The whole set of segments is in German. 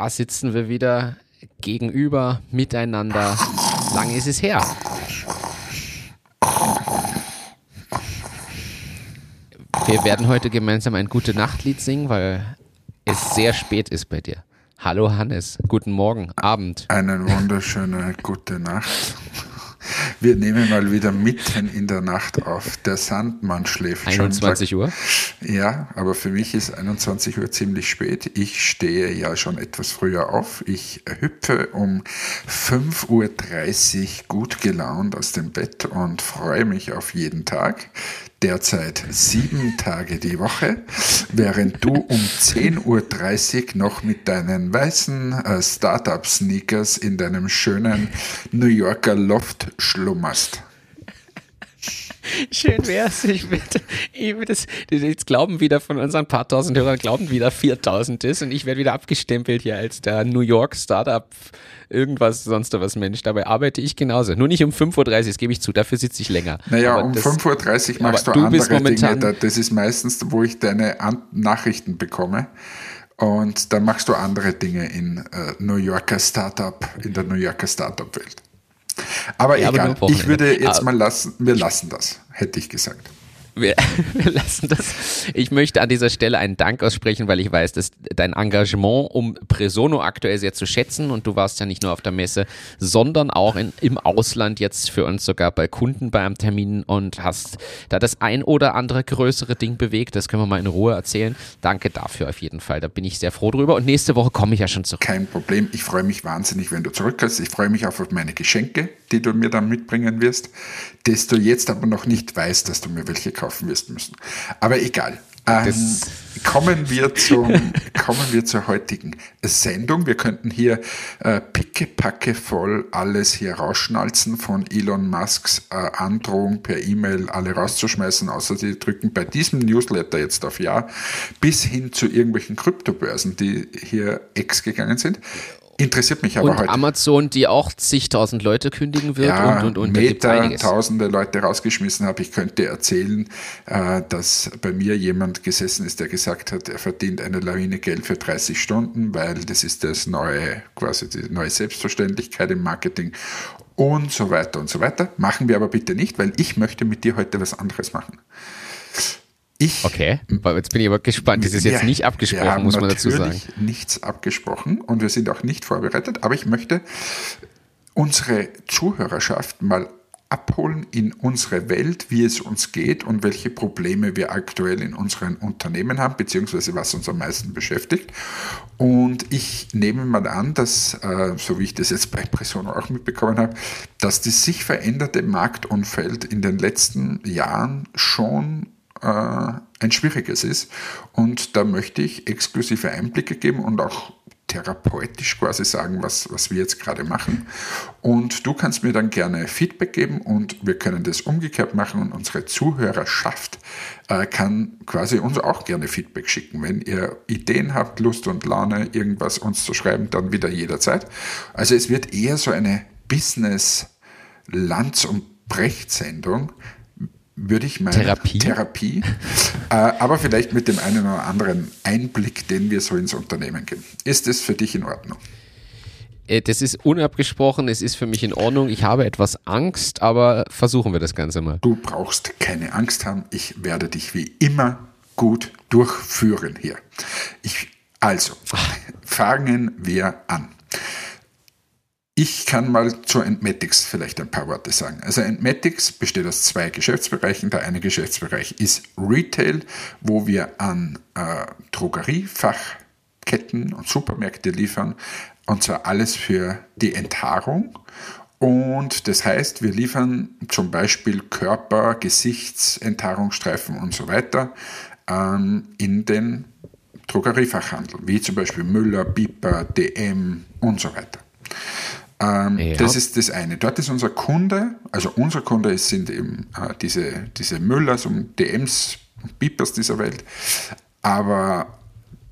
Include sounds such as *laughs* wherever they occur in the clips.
da sitzen wir wieder gegenüber, miteinander. Lange ist es her. Wir werden heute gemeinsam ein Gute Nachtlied singen, weil es sehr spät ist bei dir. Hallo Hannes, guten Morgen, Abend. Eine wunderschöne gute Nacht. Wir nehmen mal wieder mitten in der Nacht auf. Der Sandmann schläft 21 schon. 21 Uhr? Ja, aber für mich ist 21 Uhr ziemlich spät. Ich stehe ja schon etwas früher auf. Ich hüpfe um 5.30 Uhr gut gelaunt aus dem Bett und freue mich auf jeden Tag derzeit sieben Tage die Woche, während du um 10.30 Uhr noch mit deinen weißen äh, Startup-Sneakers in deinem schönen New Yorker Loft schlummerst. *laughs* Schön wär's. Ich werde, ich werde das, jetzt glauben wieder von unseren paar tausend Hörern, glauben wieder 4000 ist und ich werde wieder abgestempelt hier als der New York Startup irgendwas, sonst was Mensch. Dabei arbeite ich genauso. Nur nicht um 5.30 Uhr, das gebe ich zu, dafür sitze ich länger. Naja, aber um 5.30 Uhr machst du, du andere Dinge. Das ist meistens, wo ich deine An Nachrichten bekomme. Und dann machst du andere Dinge in äh, New Yorker Startup, in der New Yorker Startup-Welt. Aber ja, egal, aber ich würde jetzt aber, mal lassen, wir lassen das, hätte ich gesagt. Wir, *laughs* wir, lassen das. Ich möchte an dieser Stelle einen Dank aussprechen, weil ich weiß, dass dein Engagement, um Presono aktuell sehr zu schätzen und du warst ja nicht nur auf der Messe, sondern auch in, im Ausland jetzt für uns sogar bei Kunden bei einem Termin und hast da das ein oder andere größere Ding bewegt. Das können wir mal in Ruhe erzählen. Danke dafür auf jeden Fall. Da bin ich sehr froh drüber und nächste Woche komme ich ja schon zurück. Kein Problem. Ich freue mich wahnsinnig, wenn du zurückkommst. Ich freue mich auch auf meine Geschenke, die du mir dann mitbringen wirst, dass du jetzt aber noch nicht weißt, dass du mir welche kaufen wirst müssen. Aber egal. Ähm, kommen, wir *laughs* zum, kommen wir zur heutigen Sendung. Wir könnten hier äh, pickepacke voll alles hier rausschnalzen von Elon Musks äh, Androhung per E-Mail alle rauszuschmeißen, außer sie drücken bei diesem Newsletter jetzt auf Ja, bis hin zu irgendwelchen Kryptobörsen, die hier ex gegangen sind. Interessiert mich aber und heute. Amazon, die auch zigtausend Leute kündigen wird ja, und, und, und Meta tausende Leute rausgeschmissen habe. Ich könnte erzählen, äh, dass bei mir jemand gesessen ist, der gesagt hat, er verdient eine Lawine Geld für 30 Stunden, weil das ist das neue, quasi die neue Selbstverständlichkeit im Marketing und so weiter und so weiter. Machen wir aber bitte nicht, weil ich möchte mit dir heute was anderes machen. Ich, okay, jetzt bin ich aber gespannt. Das ist jetzt nicht abgesprochen, muss man dazu sagen. nichts abgesprochen und wir sind auch nicht vorbereitet, aber ich möchte unsere Zuhörerschaft mal abholen in unsere Welt, wie es uns geht und welche Probleme wir aktuell in unseren Unternehmen haben, beziehungsweise was uns am meisten beschäftigt. Und ich nehme mal an, dass, äh, so wie ich das jetzt bei Presono auch mitbekommen habe, dass das sich veränderte Marktumfeld in den letzten Jahren schon ein schwieriges ist. Und da möchte ich exklusive Einblicke geben und auch therapeutisch quasi sagen, was, was wir jetzt gerade machen. Und du kannst mir dann gerne Feedback geben und wir können das umgekehrt machen und unsere Zuhörerschaft äh, kann quasi uns auch gerne Feedback schicken. Wenn ihr Ideen habt, Lust und Laune, irgendwas uns zu schreiben, dann wieder jederzeit. Also es wird eher so eine Business-Lanz- und Brecht-Sendung, würde ich meinen. Therapie. Therapie. äh, aber vielleicht mit dem einen oder anderen Einblick, den wir so ins Unternehmen geben. Ist es für dich in Ordnung? Äh, das ist unabgesprochen, es ist für mich in Ordnung. Ich habe etwas Angst, aber versuchen wir das Ganze mal. Du brauchst keine Angst haben. Ich werde dich wie immer gut durchführen hier. Ich, also, fangen wir an. Ich kann mal zu Entmatics vielleicht ein paar Worte sagen. Also Entmatics besteht aus zwei Geschäftsbereichen. Der eine Geschäftsbereich ist Retail, wo wir an äh, Drogeriefachketten und Supermärkte liefern. Und zwar alles für die Enthaarung. Und das heißt, wir liefern zum Beispiel Körper, Gesichtsenthaarungsstreifen und so weiter ähm, in den Drogeriefachhandel, wie zum Beispiel Müller, Biper, DM und so weiter. Ähm, ja. Das ist das eine. Dort ist unser Kunde, also unser Kunde sind eben äh, diese, diese Müllers und DMs und Beepers dieser Welt, aber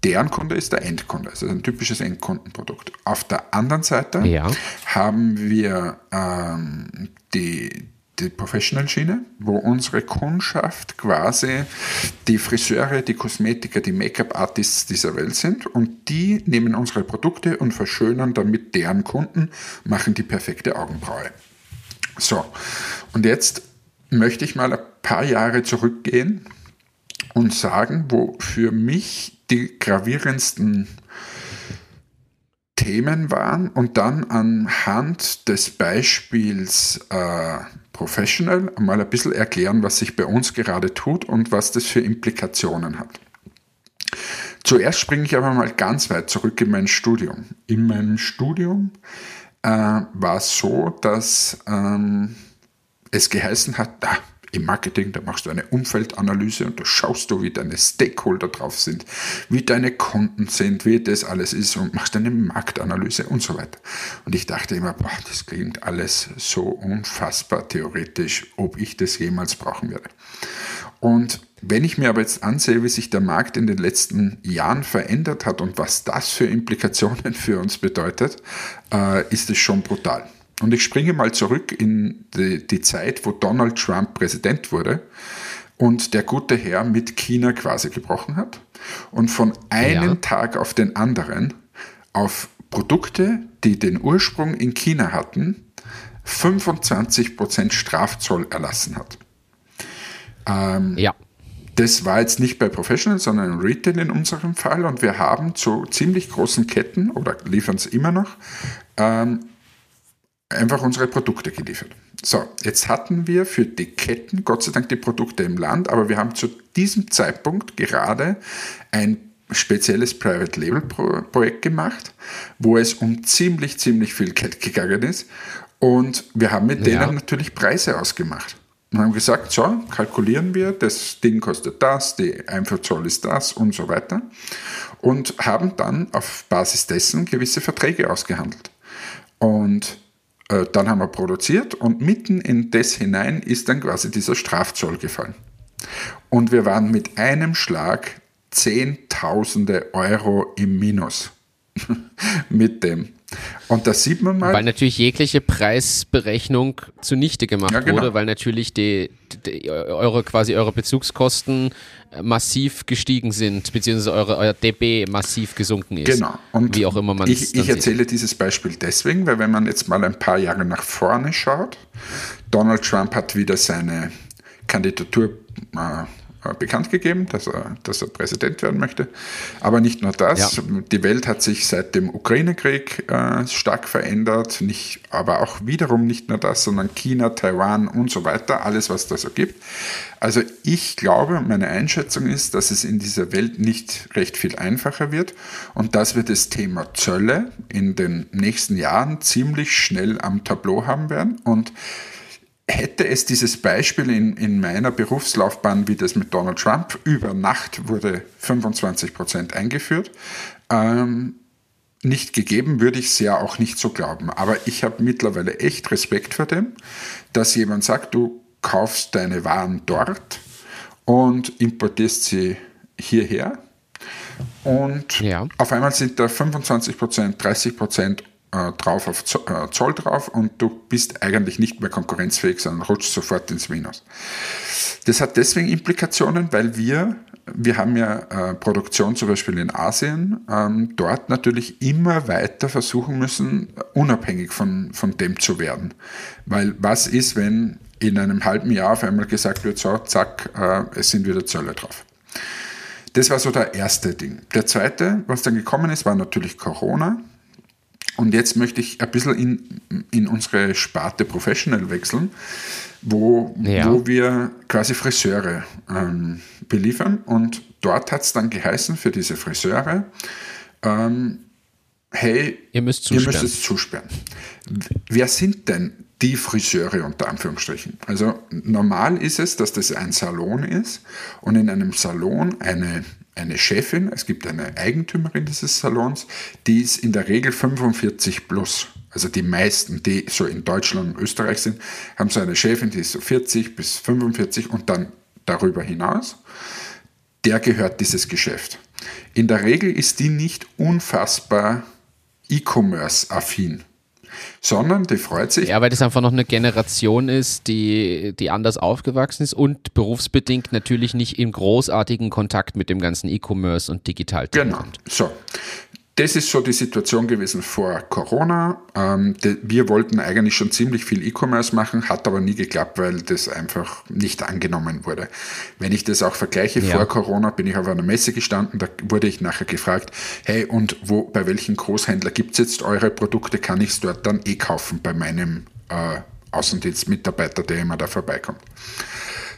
deren Kunde ist der Endkunde, also ein typisches Endkundenprodukt. Auf der anderen Seite ja. haben wir ähm, die, die Professional-Schiene, wo unsere Kundschaft quasi die Friseure, die Kosmetiker, die Make-up-Artists dieser Welt sind und die nehmen unsere Produkte und verschönern damit deren Kunden, machen die perfekte Augenbraue. So, und jetzt möchte ich mal ein paar Jahre zurückgehen und sagen, wo für mich die gravierendsten Themen waren und dann anhand des Beispiels äh, Professional mal ein bisschen erklären, was sich bei uns gerade tut und was das für Implikationen hat. Zuerst springe ich aber mal ganz weit zurück in mein Studium. In meinem Studium äh, war es so, dass ähm, es geheißen hat, ah, im Marketing, da machst du eine Umfeldanalyse und da schaust du, wie deine Stakeholder drauf sind, wie deine Kunden sind, wie das alles ist und machst eine Marktanalyse und so weiter. Und ich dachte immer, boah, das klingt alles so unfassbar theoretisch, ob ich das jemals brauchen werde. Und wenn ich mir aber jetzt ansehe, wie sich der Markt in den letzten Jahren verändert hat und was das für Implikationen *laughs* für uns bedeutet, äh, ist es schon brutal. Und ich springe mal zurück in die, die Zeit, wo Donald Trump Präsident wurde und der gute Herr mit China quasi gebrochen hat und von einem ja. Tag auf den anderen auf Produkte, die den Ursprung in China hatten, 25% Strafzoll erlassen hat. Ähm, ja. Das war jetzt nicht bei Professional, sondern Retail in unserem Fall. Und wir haben zu ziemlich großen Ketten oder liefern es immer noch ähm, einfach unsere Produkte geliefert. So, jetzt hatten wir für die Ketten Gott sei Dank die Produkte im Land, aber wir haben zu diesem Zeitpunkt gerade ein spezielles Private Label Projekt gemacht, wo es um ziemlich, ziemlich viel Geld gegangen ist. Und wir haben mit ja. denen natürlich Preise ausgemacht. Und haben gesagt, so, kalkulieren wir, das Ding kostet das, die Einfuhrzoll ist das und so weiter. Und haben dann auf Basis dessen gewisse Verträge ausgehandelt. Und äh, dann haben wir produziert und mitten in das hinein ist dann quasi dieser Strafzoll gefallen. Und wir waren mit einem Schlag Zehntausende Euro im Minus *laughs* mit dem. Und da sieht man mal. Weil natürlich jegliche Preisberechnung zunichte gemacht ja, genau. wurde, weil natürlich die, die, eure quasi eure Bezugskosten massiv gestiegen sind, beziehungsweise eure, euer DB massiv gesunken ist. Genau. Und wie auch immer man Ich, ich erzähle sieht. dieses Beispiel deswegen, weil wenn man jetzt mal ein paar Jahre nach vorne schaut, Donald Trump hat wieder seine Kandidatur äh, äh, bekannt gegeben, dass er, dass er Präsident werden möchte. Aber nicht nur das, ja. die Welt hat sich seit dem Ukraine-Krieg äh, stark verändert, nicht, aber auch wiederum nicht nur das, sondern China, Taiwan und so weiter, alles, was da so gibt. Also ich glaube, meine Einschätzung ist, dass es in dieser Welt nicht recht viel einfacher wird und dass wir das Thema Zölle in den nächsten Jahren ziemlich schnell am Tableau haben werden und hätte es dieses Beispiel in, in meiner Berufslaufbahn wie das mit Donald Trump, über Nacht wurde 25 Prozent eingeführt, ähm, nicht gegeben, würde ich es ja auch nicht so glauben. Aber ich habe mittlerweile echt Respekt vor dem, dass jemand sagt, du kaufst deine Waren dort und importierst sie hierher. Und ja. auf einmal sind da 25 Prozent, 30 Prozent äh, drauf auf äh, Zoll drauf und du bist eigentlich nicht mehr konkurrenzfähig, sondern rutschst sofort ins Minus. Das hat deswegen Implikationen, weil wir, wir haben ja äh, Produktion zum Beispiel in Asien, ähm, dort natürlich immer weiter versuchen müssen, unabhängig von, von dem zu werden. Weil was ist, wenn in einem halben Jahr auf einmal gesagt wird, so, zack, es sind wieder Zölle drauf. Das war so der erste Ding. Der zweite, was dann gekommen ist, war natürlich Corona. Und jetzt möchte ich ein bisschen in, in unsere Sparte Professional wechseln, wo, ja. wo wir quasi Friseure ähm, beliefern. Und dort hat es dann geheißen für diese Friseure, ähm, hey, ihr müsst, zusperren. ihr müsst es zusperren. Wer sind denn die Friseure unter Anführungsstrichen? Also normal ist es, dass das ein Salon ist und in einem Salon eine eine Chefin, es gibt eine Eigentümerin dieses Salons, die ist in der Regel 45 plus. Also die meisten, die so in Deutschland und Österreich sind, haben so eine Chefin, die ist so 40 bis 45 und dann darüber hinaus. Der gehört dieses Geschäft. In der Regel ist die nicht unfassbar E-Commerce-affin. Sondern die freut sich. Ja, weil das einfach noch eine Generation ist, die, die anders aufgewachsen ist und berufsbedingt natürlich nicht im großartigen Kontakt mit dem ganzen E-Commerce und digital Genau. So. Das ist so die Situation gewesen vor Corona. Ähm, wir wollten eigentlich schon ziemlich viel E-Commerce machen, hat aber nie geklappt, weil das einfach nicht angenommen wurde. Wenn ich das auch vergleiche, ja. vor Corona bin ich auf einer Messe gestanden, da wurde ich nachher gefragt, hey, und wo, bei welchen Großhändler gibt es jetzt eure Produkte, kann ich es dort dann eh kaufen bei meinem äh, Außendienstmitarbeiter, der immer da vorbeikommt.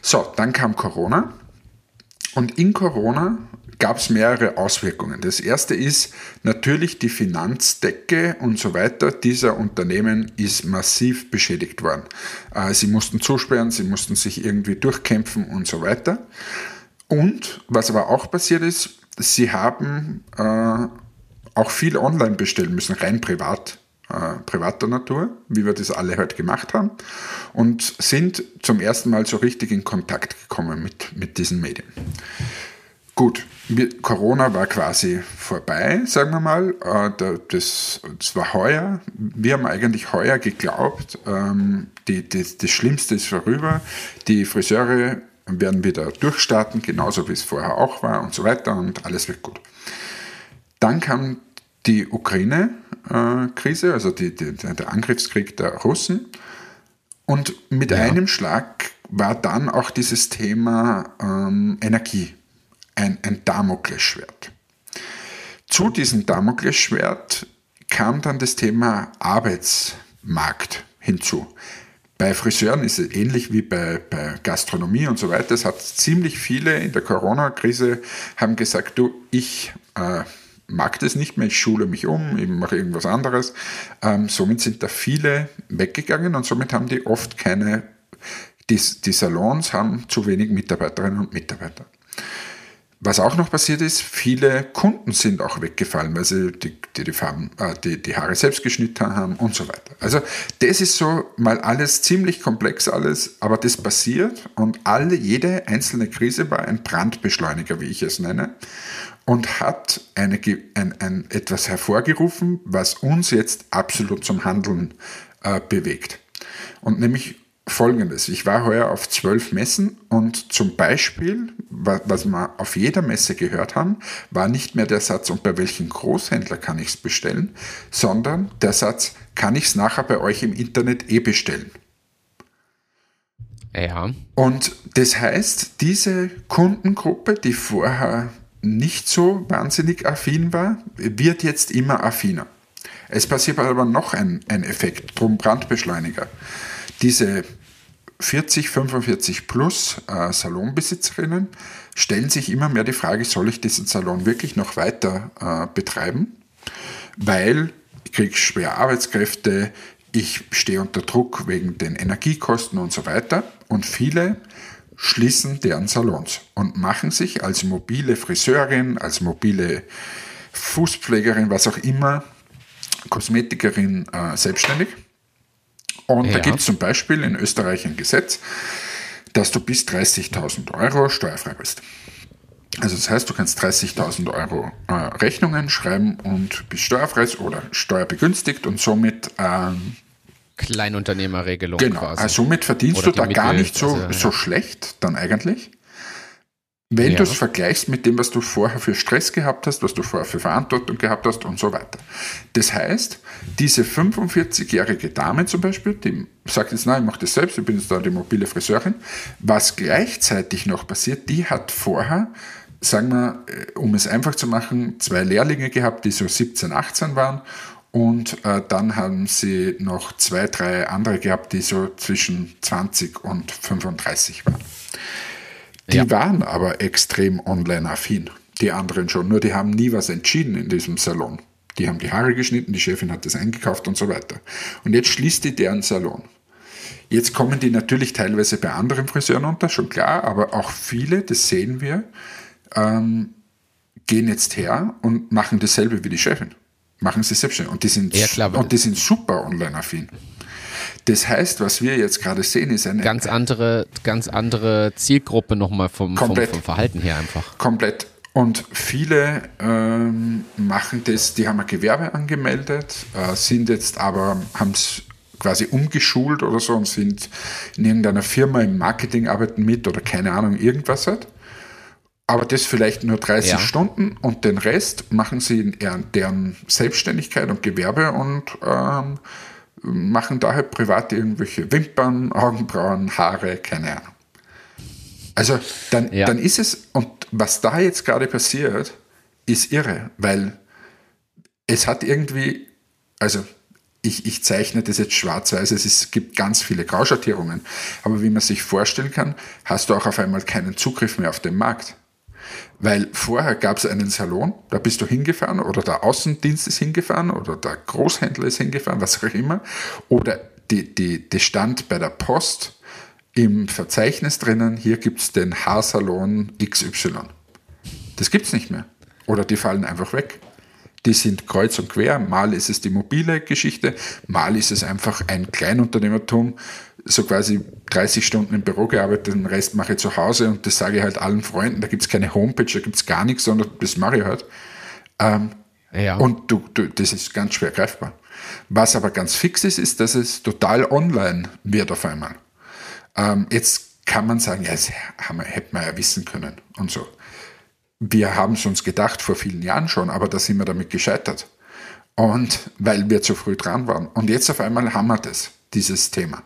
So, dann kam Corona. Und in Corona gab es mehrere Auswirkungen. Das erste ist natürlich die Finanzdecke und so weiter dieser Unternehmen ist massiv beschädigt worden. Äh, sie mussten zusperren, sie mussten sich irgendwie durchkämpfen und so weiter. Und was aber auch passiert ist, sie haben äh, auch viel online bestellen müssen, rein privat äh, privater Natur, wie wir das alle heute gemacht haben, und sind zum ersten Mal so richtig in Kontakt gekommen mit, mit diesen Medien. Gut, Corona war quasi vorbei, sagen wir mal. Äh, das, das war heuer. Wir haben eigentlich heuer geglaubt, ähm, die, die, das Schlimmste ist vorüber. Die Friseure werden wieder durchstarten, genauso wie es vorher auch war und so weiter und alles wird gut. Dann kam die Ukraine-Krise, also die, die, der Angriffskrieg der Russen. Und mit ja. einem Schlag war dann auch dieses Thema ähm, Energie ein, ein Damoklesschwert. Zu diesem Damoklesschwert kam dann das Thema Arbeitsmarkt hinzu. Bei Friseuren ist es ähnlich wie bei, bei Gastronomie und so weiter. Es hat ziemlich viele in der Corona-Krise haben gesagt, du, ich äh, mag das nicht mehr, ich schule mich um, ich mache irgendwas anderes. Ähm, somit sind da viele weggegangen und somit haben die oft keine, die, die Salons haben zu wenig Mitarbeiterinnen und Mitarbeiter. Was auch noch passiert ist, viele Kunden sind auch weggefallen, weil sie die, die, die, Farben, äh, die, die Haare selbst geschnitten haben und so weiter. Also das ist so mal alles ziemlich komplex alles, aber das passiert und alle, jede einzelne Krise war ein Brandbeschleuniger, wie ich es nenne, und hat eine, ein, ein, etwas hervorgerufen, was uns jetzt absolut zum Handeln äh, bewegt. Und nämlich folgendes. Ich war heuer auf zwölf Messen und zum Beispiel, was wir auf jeder Messe gehört haben, war nicht mehr der Satz, und bei welchem Großhändler kann ich es bestellen, sondern der Satz, kann ich es nachher bei euch im Internet eh bestellen. Ja. Und das heißt, diese Kundengruppe, die vorher nicht so wahnsinnig affin war, wird jetzt immer affiner. Es passiert aber noch ein, ein Effekt, drum Brandbeschleuniger. Diese 40, 45 plus äh, Salonbesitzerinnen stellen sich immer mehr die Frage, soll ich diesen Salon wirklich noch weiter äh, betreiben? Weil ich kriege schwer Arbeitskräfte, ich stehe unter Druck wegen den Energiekosten und so weiter. Und viele schließen deren Salons und machen sich als mobile Friseurin, als mobile Fußpflegerin, was auch immer, Kosmetikerin äh, selbstständig und ja. da gibt es zum Beispiel in Österreich ein Gesetz, dass du bis 30.000 Euro steuerfrei bist. Also das heißt, du kannst 30.000 Euro äh, Rechnungen schreiben und bist steuerfrei oder steuerbegünstigt und somit ähm, Kleinunternehmerregelung genau, quasi. Also somit verdienst oder du da Mittel, gar nicht so, also, ja. so schlecht dann eigentlich. Wenn ja. du es vergleichst mit dem, was du vorher für Stress gehabt hast, was du vorher für Verantwortung gehabt hast und so weiter. Das heißt, diese 45-jährige Dame zum Beispiel, die sagt jetzt, nein, ich mache das selbst, ich bin jetzt da die mobile Friseurin, was gleichzeitig noch passiert, die hat vorher, sagen wir, äh, um es einfach zu machen, zwei Lehrlinge gehabt, die so 17, 18 waren und äh, dann haben sie noch zwei, drei andere gehabt, die so zwischen 20 und 35 waren. Die ja. waren aber extrem online-affin, die anderen schon. Nur die haben nie was entschieden in diesem Salon. Die haben die Haare geschnitten, die Chefin hat das eingekauft und so weiter. Und jetzt schließt die deren Salon. Jetzt kommen die natürlich teilweise bei anderen Friseuren unter, schon klar, aber auch viele, das sehen wir, ähm, gehen jetzt her und machen dasselbe wie die Chefin. Machen sie selbstständig. Und die sind, ja, klar, und die sind super online-affin. Das heißt, was wir jetzt gerade sehen, ist eine ganz andere, ganz andere Zielgruppe nochmal vom, vom, vom Verhalten her einfach. Komplett. Und viele ähm, machen das, die haben ein Gewerbe angemeldet, äh, sind jetzt aber, haben es quasi umgeschult oder so und sind in irgendeiner Firma im Marketing arbeiten mit oder keine Ahnung, irgendwas halt. Aber das vielleicht nur 30 ja. Stunden und den Rest machen sie in deren Selbstständigkeit und Gewerbe und ähm, machen daher privat irgendwelche Wimpern, Augenbrauen, Haare, keine Ahnung. Also dann, ja. dann ist es, und was da jetzt gerade passiert, ist irre, weil es hat irgendwie, also ich, ich zeichne das jetzt schwarz-weiß, es ist, gibt ganz viele Grauschattierungen, aber wie man sich vorstellen kann, hast du auch auf einmal keinen Zugriff mehr auf den Markt. Weil vorher gab es einen Salon, da bist du hingefahren oder der Außendienst ist hingefahren oder der Großhändler ist hingefahren, was auch immer. Oder die, die, die stand bei der Post im Verzeichnis drinnen, hier gibt es den Haarsalon XY. Das gibt es nicht mehr. Oder die fallen einfach weg. Die sind kreuz und quer. Mal ist es die mobile Geschichte, mal ist es einfach ein Kleinunternehmertum, so quasi 30 Stunden im Büro gearbeitet, den Rest mache ich zu Hause und das sage ich halt allen Freunden. Da gibt es keine Homepage, da gibt es gar nichts, sondern das mache ich halt. Ähm, ja. Und du, du, das ist ganz schwer greifbar. Was aber ganz fix ist, ist, dass es total online wird auf einmal. Ähm, jetzt kann man sagen, ja, das haben, hätte man ja wissen können und so. Wir haben es uns gedacht vor vielen Jahren schon, aber da sind wir damit gescheitert. Und weil wir zu früh dran waren. Und jetzt auf einmal haben wir das, dieses Thema.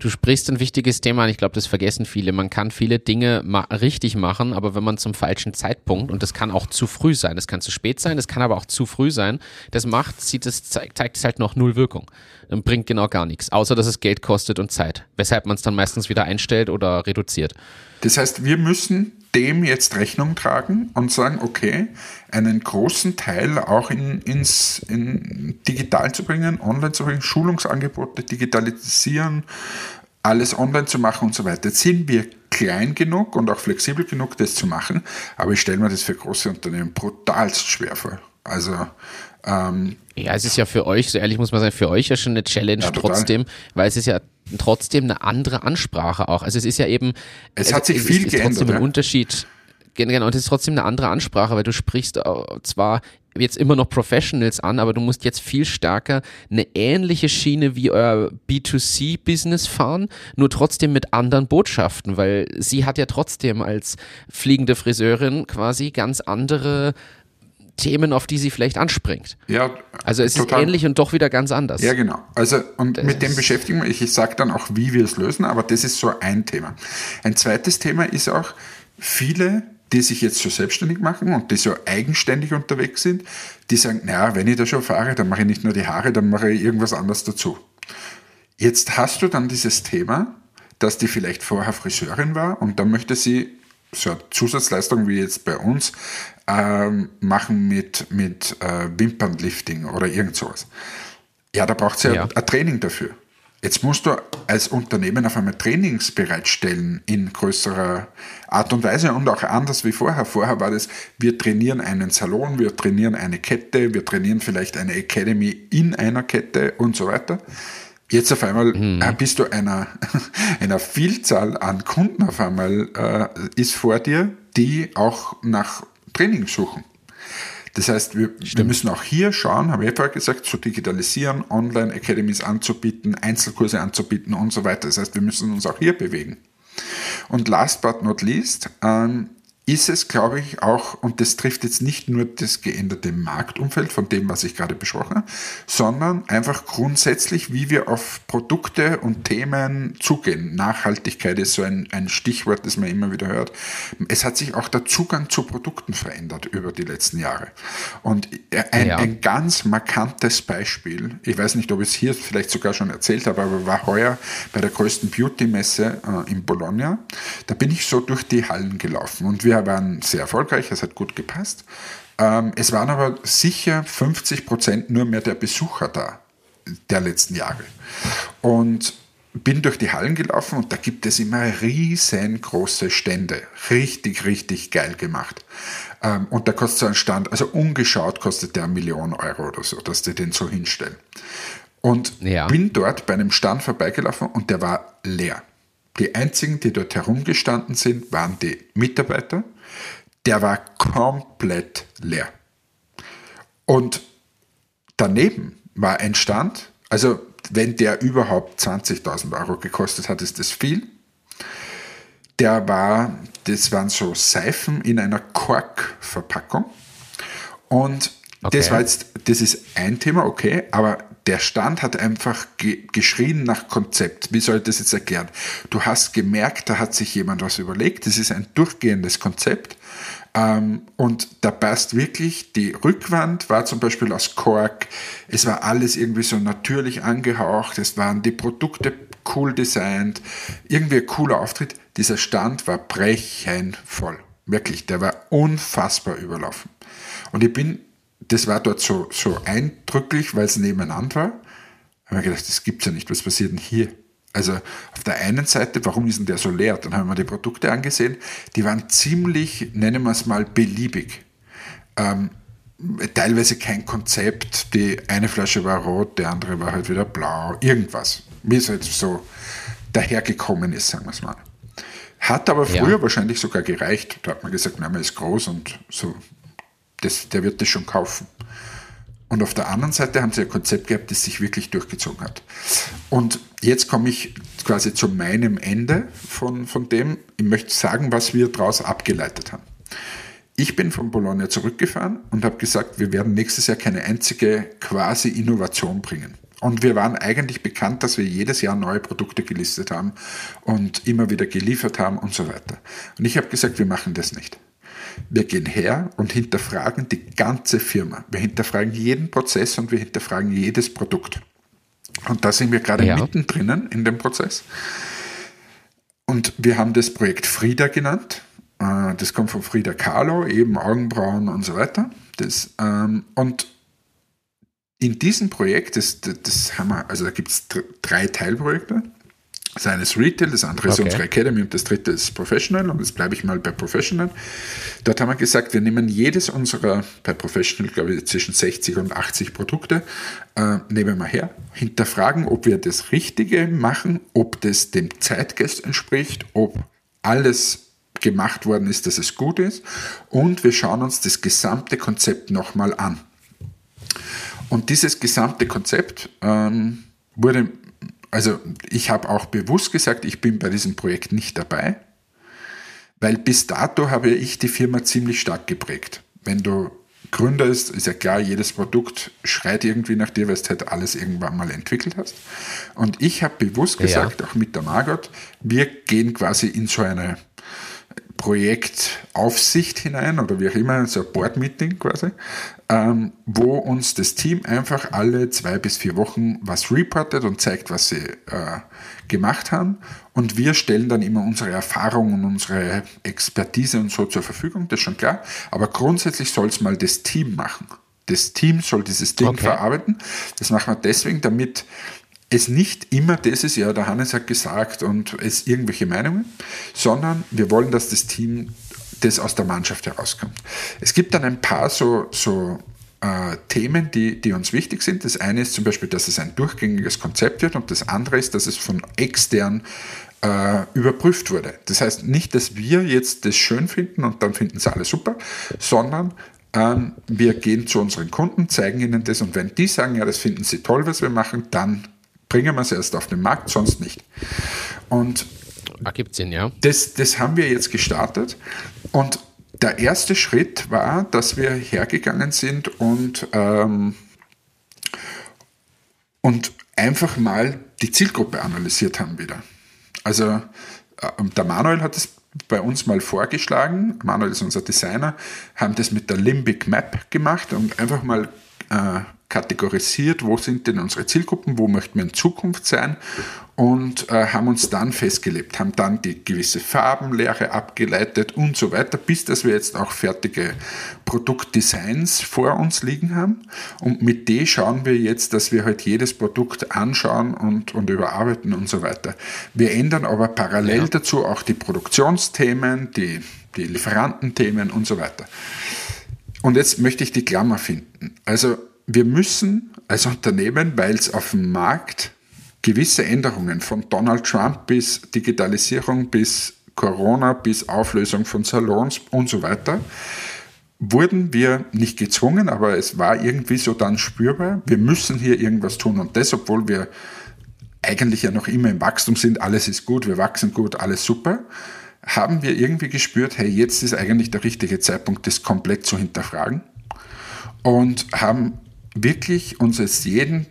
Du sprichst ein wichtiges Thema an, ich glaube, das vergessen viele. Man kann viele Dinge ma richtig machen, aber wenn man zum falschen Zeitpunkt, und das kann auch zu früh sein, das kann zu spät sein, das kann aber auch zu früh sein, das macht, sieht es, zeigt, es halt noch null Wirkung. Und bringt genau gar nichts, außer dass es Geld kostet und Zeit. Weshalb man es dann meistens wieder einstellt oder reduziert. Das heißt, wir müssen dem jetzt Rechnung tragen und sagen, okay, einen großen Teil auch in, ins in digital zu bringen, online zu bringen, Schulungsangebote digitalisieren, alles online zu machen und so weiter. Jetzt sind wir klein genug und auch flexibel genug, das zu machen, aber ich stelle mir das für große Unternehmen brutalst schwer vor. Also ähm, ja, es ist ja für euch, so ehrlich muss man sagen, für euch ja schon eine Challenge ja, trotzdem, weil es ist ja trotzdem eine andere Ansprache auch. Also es ist ja eben. Es, es hat sich viel es ist trotzdem ein ja? Unterschied. Genau, und es ist trotzdem eine andere Ansprache, weil du sprichst äh, zwar jetzt immer noch Professionals an, aber du musst jetzt viel stärker eine ähnliche Schiene wie euer B2C-Business fahren, nur trotzdem mit anderen Botschaften, weil sie hat ja trotzdem als fliegende Friseurin quasi ganz andere Themen, auf die sie vielleicht anspringt. Ja, also es total. ist ähnlich und doch wieder ganz anders. Ja, genau. Also und das mit dem beschäftigen wir, ich, ich sage dann auch, wie wir es lösen, aber das ist so ein Thema. Ein zweites Thema ist auch, viele, die sich jetzt so selbstständig machen und die so eigenständig unterwegs sind, die sagen, naja, wenn ich da schon fahre, dann mache ich nicht nur die Haare, dann mache ich irgendwas anderes dazu. Jetzt hast du dann dieses Thema, dass die vielleicht vorher Friseurin war und dann möchte sie so eine Zusatzleistung wie jetzt bei uns ähm, machen mit, mit äh, Wimpernlifting oder irgend sowas. Ja, da braucht es ja, ja ein Training dafür. Jetzt musst du als Unternehmen auf einmal Trainings bereitstellen in größerer Art und Weise und auch anders wie vorher. Vorher war das, wir trainieren einen Salon, wir trainieren eine Kette, wir trainieren vielleicht eine Academy in einer Kette und so weiter. Jetzt auf einmal mhm. Äh, bist du einer, *laughs* einer Vielzahl an Kunden auf einmal äh, ist vor dir, die auch nach Training suchen. Das heißt, wir, wir, müssen auch hier schauen, habe ich vorher gesagt, zu digitalisieren, Online-Academies anzubieten, Einzelkurse anzubieten und so weiter. Das heißt, wir müssen uns auch hier bewegen. Und last but not least, ähm, ist es, glaube ich, auch, und das trifft jetzt nicht nur das geänderte Marktumfeld von dem, was ich gerade besprochen habe, sondern einfach grundsätzlich, wie wir auf Produkte und Themen zugehen. Nachhaltigkeit ist so ein, ein Stichwort, das man immer wieder hört. Es hat sich auch der Zugang zu Produkten verändert über die letzten Jahre. Und ein, ja. ein ganz markantes Beispiel, ich weiß nicht, ob ich es hier vielleicht sogar schon erzählt habe, aber war heuer bei der größten Beauty-Messe äh, in Bologna. Da bin ich so durch die Hallen gelaufen und wir waren sehr erfolgreich, es hat gut gepasst. Ähm, es waren aber sicher 50 Prozent nur mehr der Besucher da der letzten Jahre. Und bin durch die Hallen gelaufen und da gibt es immer riesengroße Stände. Richtig, richtig geil gemacht. Ähm, und da kostet so ein Stand, also ungeschaut kostet der eine Million Euro oder so, dass die den so hinstellen. Und ja. bin dort bei einem Stand vorbeigelaufen und der war leer. Die einzigen, die dort herumgestanden sind, waren die Mitarbeiter, der war komplett leer. Und daneben war ein Stand, also wenn der überhaupt 20.000 Euro gekostet hat, ist das viel. Der war, das waren so Seifen in einer Korkverpackung. Und okay. das war jetzt, das ist ein Thema, okay, aber der Stand hat einfach ge geschrien nach Konzept. Wie soll ich das jetzt erklären? Du hast gemerkt, da hat sich jemand was überlegt. Das ist ein durchgehendes Konzept. Ähm, und da passt wirklich, die Rückwand war zum Beispiel aus Kork. Es war alles irgendwie so natürlich angehaucht. Es waren die Produkte cool designt. Irgendwie ein cooler Auftritt. Dieser Stand war brechenvoll. Wirklich, der war unfassbar überlaufen. Und ich bin das war dort so, so eindrücklich, weil es nebeneinander war. Da habe ich gedacht, das gibt es ja nicht. Was passiert denn hier? Also auf der einen Seite, warum ist denn der so leer? Dann haben wir die Produkte angesehen. Die waren ziemlich, nennen wir es mal, beliebig. Ähm, teilweise kein Konzept. Die eine Flasche war rot, die andere war halt wieder blau. Irgendwas. Wie es halt so dahergekommen ist, sagen wir es mal. Hat aber früher ja. wahrscheinlich sogar gereicht. Da hat man gesagt, na, man ist groß und so das, der wird das schon kaufen. Und auf der anderen Seite haben sie ein Konzept gehabt, das sich wirklich durchgezogen hat. Und jetzt komme ich quasi zu meinem Ende von, von dem. Ich möchte sagen, was wir daraus abgeleitet haben. Ich bin von Bologna zurückgefahren und habe gesagt, wir werden nächstes Jahr keine einzige quasi Innovation bringen. Und wir waren eigentlich bekannt, dass wir jedes Jahr neue Produkte gelistet haben und immer wieder geliefert haben und so weiter. Und ich habe gesagt, wir machen das nicht. Wir gehen her und hinterfragen die ganze Firma. Wir hinterfragen jeden Prozess und wir hinterfragen jedes Produkt. Und da sind wir gerade ja. mittendrin in dem Prozess. Und wir haben das Projekt Frieda genannt. Äh, das kommt von Frieda Kahlo, eben Augenbrauen und so weiter. Das, ähm, und in diesem Projekt, das, das haben wir, also da gibt es drei Teilprojekte. Das eine ist Retail, das andere okay. ist unsere Academy und das dritte ist Professional und jetzt bleibe ich mal bei Professional. Dort haben wir gesagt, wir nehmen jedes unserer, bei Professional glaube ich zwischen 60 und 80 Produkte, äh, nehmen wir her, hinterfragen, ob wir das Richtige machen, ob das dem Zeitgeist entspricht, ob alles gemacht worden ist, dass es gut ist und wir schauen uns das gesamte Konzept nochmal an. Und dieses gesamte Konzept ähm, wurde also ich habe auch bewusst gesagt, ich bin bei diesem Projekt nicht dabei, weil bis dato habe ich die Firma ziemlich stark geprägt. Wenn du Gründer ist, ist ja klar, jedes Produkt schreit irgendwie nach dir, weil du halt alles irgendwann mal entwickelt hast. Und ich habe bewusst gesagt, ja. auch mit der Margot, wir gehen quasi in so eine Projektaufsicht hinein oder wie auch immer, so ein Board-Meeting quasi, ähm, wo uns das Team einfach alle zwei bis vier Wochen was reportet und zeigt, was sie äh, gemacht haben. Und wir stellen dann immer unsere Erfahrungen und unsere Expertise und so zur Verfügung, das ist schon klar. Aber grundsätzlich soll es mal das Team machen. Das Team soll dieses Ding okay. verarbeiten. Das machen wir deswegen, damit es nicht immer das ist, ja, der Hannes hat gesagt und es irgendwelche Meinungen, sondern wir wollen, dass das Team das aus der Mannschaft herauskommt. Es gibt dann ein paar so, so äh, Themen, die, die uns wichtig sind. Das eine ist zum Beispiel, dass es ein durchgängiges Konzept wird und das andere ist, dass es von extern äh, überprüft wurde. Das heißt nicht, dass wir jetzt das schön finden und dann finden sie alle super, sondern ähm, wir gehen zu unseren Kunden, zeigen ihnen das und wenn die sagen, ja, das finden sie toll, was wir machen, dann bringen wir es erst auf den Markt, sonst nicht. Und Ergibt Sinn, ja. Das, das haben wir jetzt gestartet. Und der erste Schritt war, dass wir hergegangen sind und, ähm, und einfach mal die Zielgruppe analysiert haben wieder. Also äh, der Manuel hat es bei uns mal vorgeschlagen, Manuel ist unser Designer, haben das mit der Limbic Map gemacht und einfach mal äh, kategorisiert, wo sind denn unsere Zielgruppen, wo möchten wir in Zukunft sein und äh, haben uns dann festgelebt, haben dann die gewisse Farbenlehre abgeleitet und so weiter, bis dass wir jetzt auch fertige Produktdesigns vor uns liegen haben und mit denen schauen wir jetzt, dass wir halt jedes Produkt anschauen und, und überarbeiten und so weiter. Wir ändern aber parallel ja. dazu auch die Produktionsthemen, die, die Lieferantenthemen und so weiter. Und jetzt möchte ich die Klammer finden. Also wir müssen als Unternehmen, weil es auf dem Markt gewisse Änderungen von Donald Trump bis Digitalisierung bis Corona bis Auflösung von Salons und so weiter, wurden wir nicht gezwungen, aber es war irgendwie so dann spürbar, wir müssen hier irgendwas tun. Und das, obwohl wir eigentlich ja noch immer im Wachstum sind, alles ist gut, wir wachsen gut, alles super, haben wir irgendwie gespürt, hey, jetzt ist eigentlich der richtige Zeitpunkt, das komplett zu hinterfragen? Und haben wirklich uns jetzt jeden,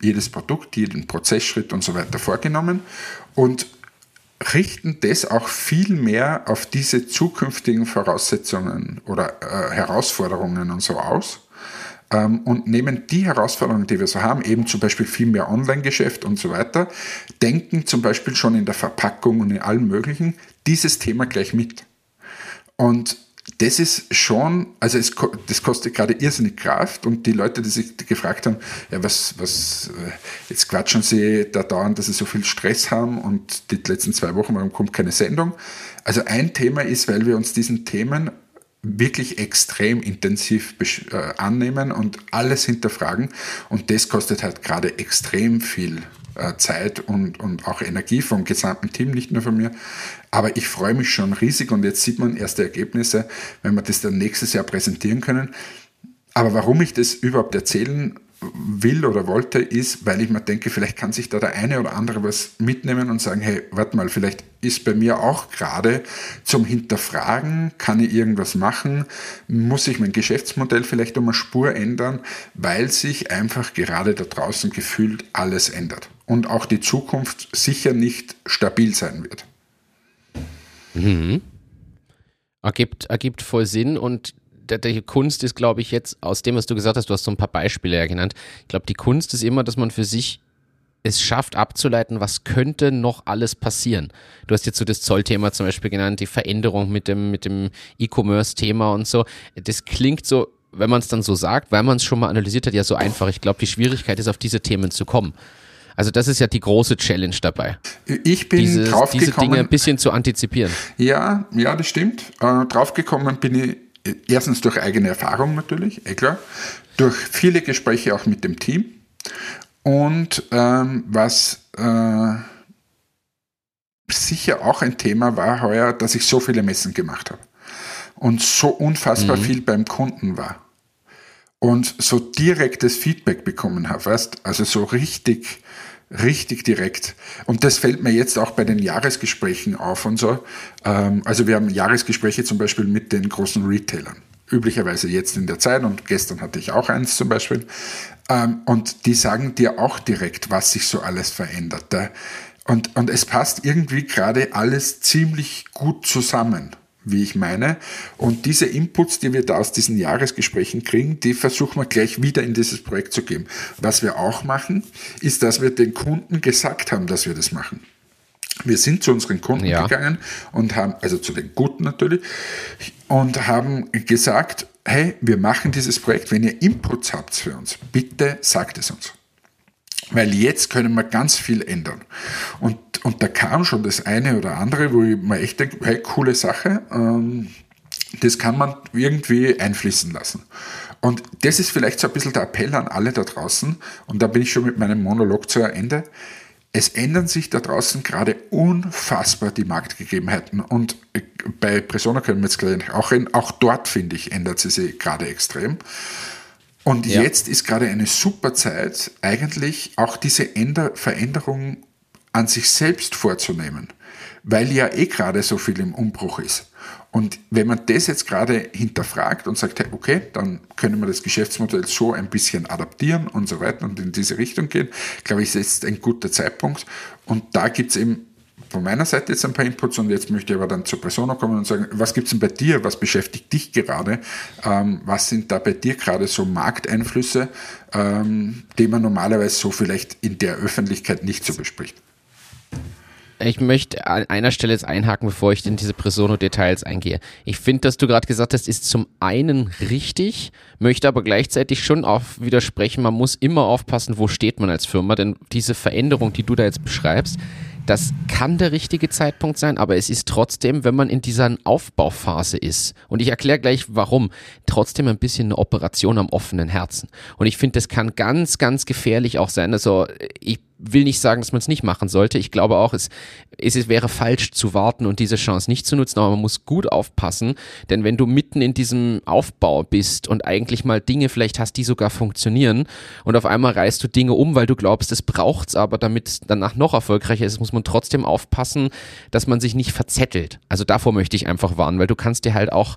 jedes Produkt, jeden Prozessschritt und so weiter vorgenommen und richten das auch viel mehr auf diese zukünftigen Voraussetzungen oder äh, Herausforderungen und so aus und nehmen die Herausforderungen, die wir so haben, eben zum Beispiel viel mehr Online-Geschäft und so weiter, denken zum Beispiel schon in der Verpackung und in allem Möglichen dieses Thema gleich mit. Und das ist schon, also es, das kostet gerade irrsinnig Kraft und die Leute, die sich gefragt haben, ja, was, was, äh, jetzt quatschen sie da dauernd, dass sie so viel Stress haben und die letzten zwei Wochen, warum kommt keine Sendung? Also ein Thema ist, weil wir uns diesen Themen wirklich extrem intensiv äh, annehmen und alles hinterfragen und das kostet halt gerade extrem viel äh, Zeit und, und auch Energie vom gesamten Team, nicht nur von mir. Aber ich freue mich schon riesig und jetzt sieht man erste Ergebnisse, wenn wir das dann nächstes Jahr präsentieren können. Aber warum ich das überhaupt erzählen will oder wollte, ist, weil ich mir denke, vielleicht kann sich da der eine oder andere was mitnehmen und sagen, hey, warte mal, vielleicht ist bei mir auch gerade zum Hinterfragen, kann ich irgendwas machen, muss ich mein Geschäftsmodell vielleicht um eine Spur ändern, weil sich einfach gerade da draußen gefühlt alles ändert und auch die Zukunft sicher nicht stabil sein wird. Mhm. Ergibt, ergibt voll Sinn und die Kunst ist, glaube ich, jetzt aus dem, was du gesagt hast, du hast so ein paar Beispiele ja genannt. Ich glaube, die Kunst ist immer, dass man für sich es schafft abzuleiten, was könnte noch alles passieren. Du hast jetzt so das Zollthema zum Beispiel genannt, die Veränderung mit dem, mit dem E-Commerce-Thema und so. Das klingt so, wenn man es dann so sagt, weil man es schon mal analysiert hat, ja so einfach. Ich glaube, die Schwierigkeit ist, auf diese Themen zu kommen. Also das ist ja die große Challenge dabei. Ich bin diese, draufgekommen. Diese Dinge ein bisschen zu antizipieren. Ja, ja, das stimmt. Äh, draufgekommen bin ich erstens durch eigene Erfahrung natürlich, eh klar, durch viele Gespräche auch mit dem Team. Und ähm, was äh, sicher auch ein Thema war heuer, dass ich so viele Messen gemacht habe. Und so unfassbar mhm. viel beim Kunden war. Und so direktes Feedback bekommen habe, weißt, also so richtig richtig direkt. Und das fällt mir jetzt auch bei den Jahresgesprächen auf und so. Ähm, also wir haben Jahresgespräche zum Beispiel mit den großen Retailern. Üblicherweise jetzt in der Zeit und gestern hatte ich auch eins zum Beispiel. Ähm, und die sagen dir auch direkt, was sich so alles verändert. Und, und es passt irgendwie gerade alles ziemlich gut zusammen wie ich meine. Und diese Inputs, die wir da aus diesen Jahresgesprächen kriegen, die versuchen wir gleich wieder in dieses Projekt zu geben. Was wir auch machen, ist, dass wir den Kunden gesagt haben, dass wir das machen. Wir sind zu unseren Kunden ja. gegangen und haben, also zu den Guten natürlich, und haben gesagt, hey, wir machen dieses Projekt, wenn ihr Inputs habt für uns, bitte sagt es uns. Weil jetzt können wir ganz viel ändern. Und, und da kam schon das eine oder andere, wo ich mir echt denke, hey, coole Sache, ähm, das kann man irgendwie einfließen lassen. Und das ist vielleicht so ein bisschen der Appell an alle da draußen, und da bin ich schon mit meinem Monolog zu Ende. Es ändern sich da draußen gerade unfassbar die Marktgegebenheiten. Und bei Presona können wir jetzt gleich, auch, in, auch dort, finde ich, ändert sie sich gerade extrem. Und ja. jetzt ist gerade eine super Zeit, eigentlich auch diese Änder Veränderung an sich selbst vorzunehmen, weil ja eh gerade so viel im Umbruch ist. Und wenn man das jetzt gerade hinterfragt und sagt, okay, dann können wir das Geschäftsmodell so ein bisschen adaptieren und so weiter und in diese Richtung gehen, glaube ich, ist jetzt ein guter Zeitpunkt. Und da gibt es eben von meiner Seite jetzt ein paar Inputs und jetzt möchte ich aber dann zur Persona kommen und sagen, was gibt es denn bei dir, was beschäftigt dich gerade, ähm, was sind da bei dir gerade so Markteinflüsse, ähm, die man normalerweise so vielleicht in der Öffentlichkeit nicht so bespricht? Ich möchte an einer Stelle jetzt einhaken, bevor ich in diese Presono-Details eingehe. Ich finde, dass du gerade gesagt hast, ist zum einen richtig, möchte aber gleichzeitig schon auch widersprechen, man muss immer aufpassen, wo steht man als Firma, denn diese Veränderung, die du da jetzt beschreibst, das kann der richtige Zeitpunkt sein, aber es ist trotzdem, wenn man in dieser Aufbauphase ist, und ich erkläre gleich warum, trotzdem ein bisschen eine Operation am offenen Herzen. Und ich finde, das kann ganz, ganz gefährlich auch sein. Also ich will nicht sagen, dass man es nicht machen sollte. Ich glaube auch, es es wäre falsch zu warten und diese Chance nicht zu nutzen, aber man muss gut aufpassen, denn wenn du mitten in diesem Aufbau bist und eigentlich mal Dinge vielleicht hast, die sogar funktionieren und auf einmal reißt du Dinge um, weil du glaubst, es braucht's, aber damit es danach noch erfolgreicher ist, muss man trotzdem aufpassen, dass man sich nicht verzettelt. Also davor möchte ich einfach warnen, weil du kannst dir halt auch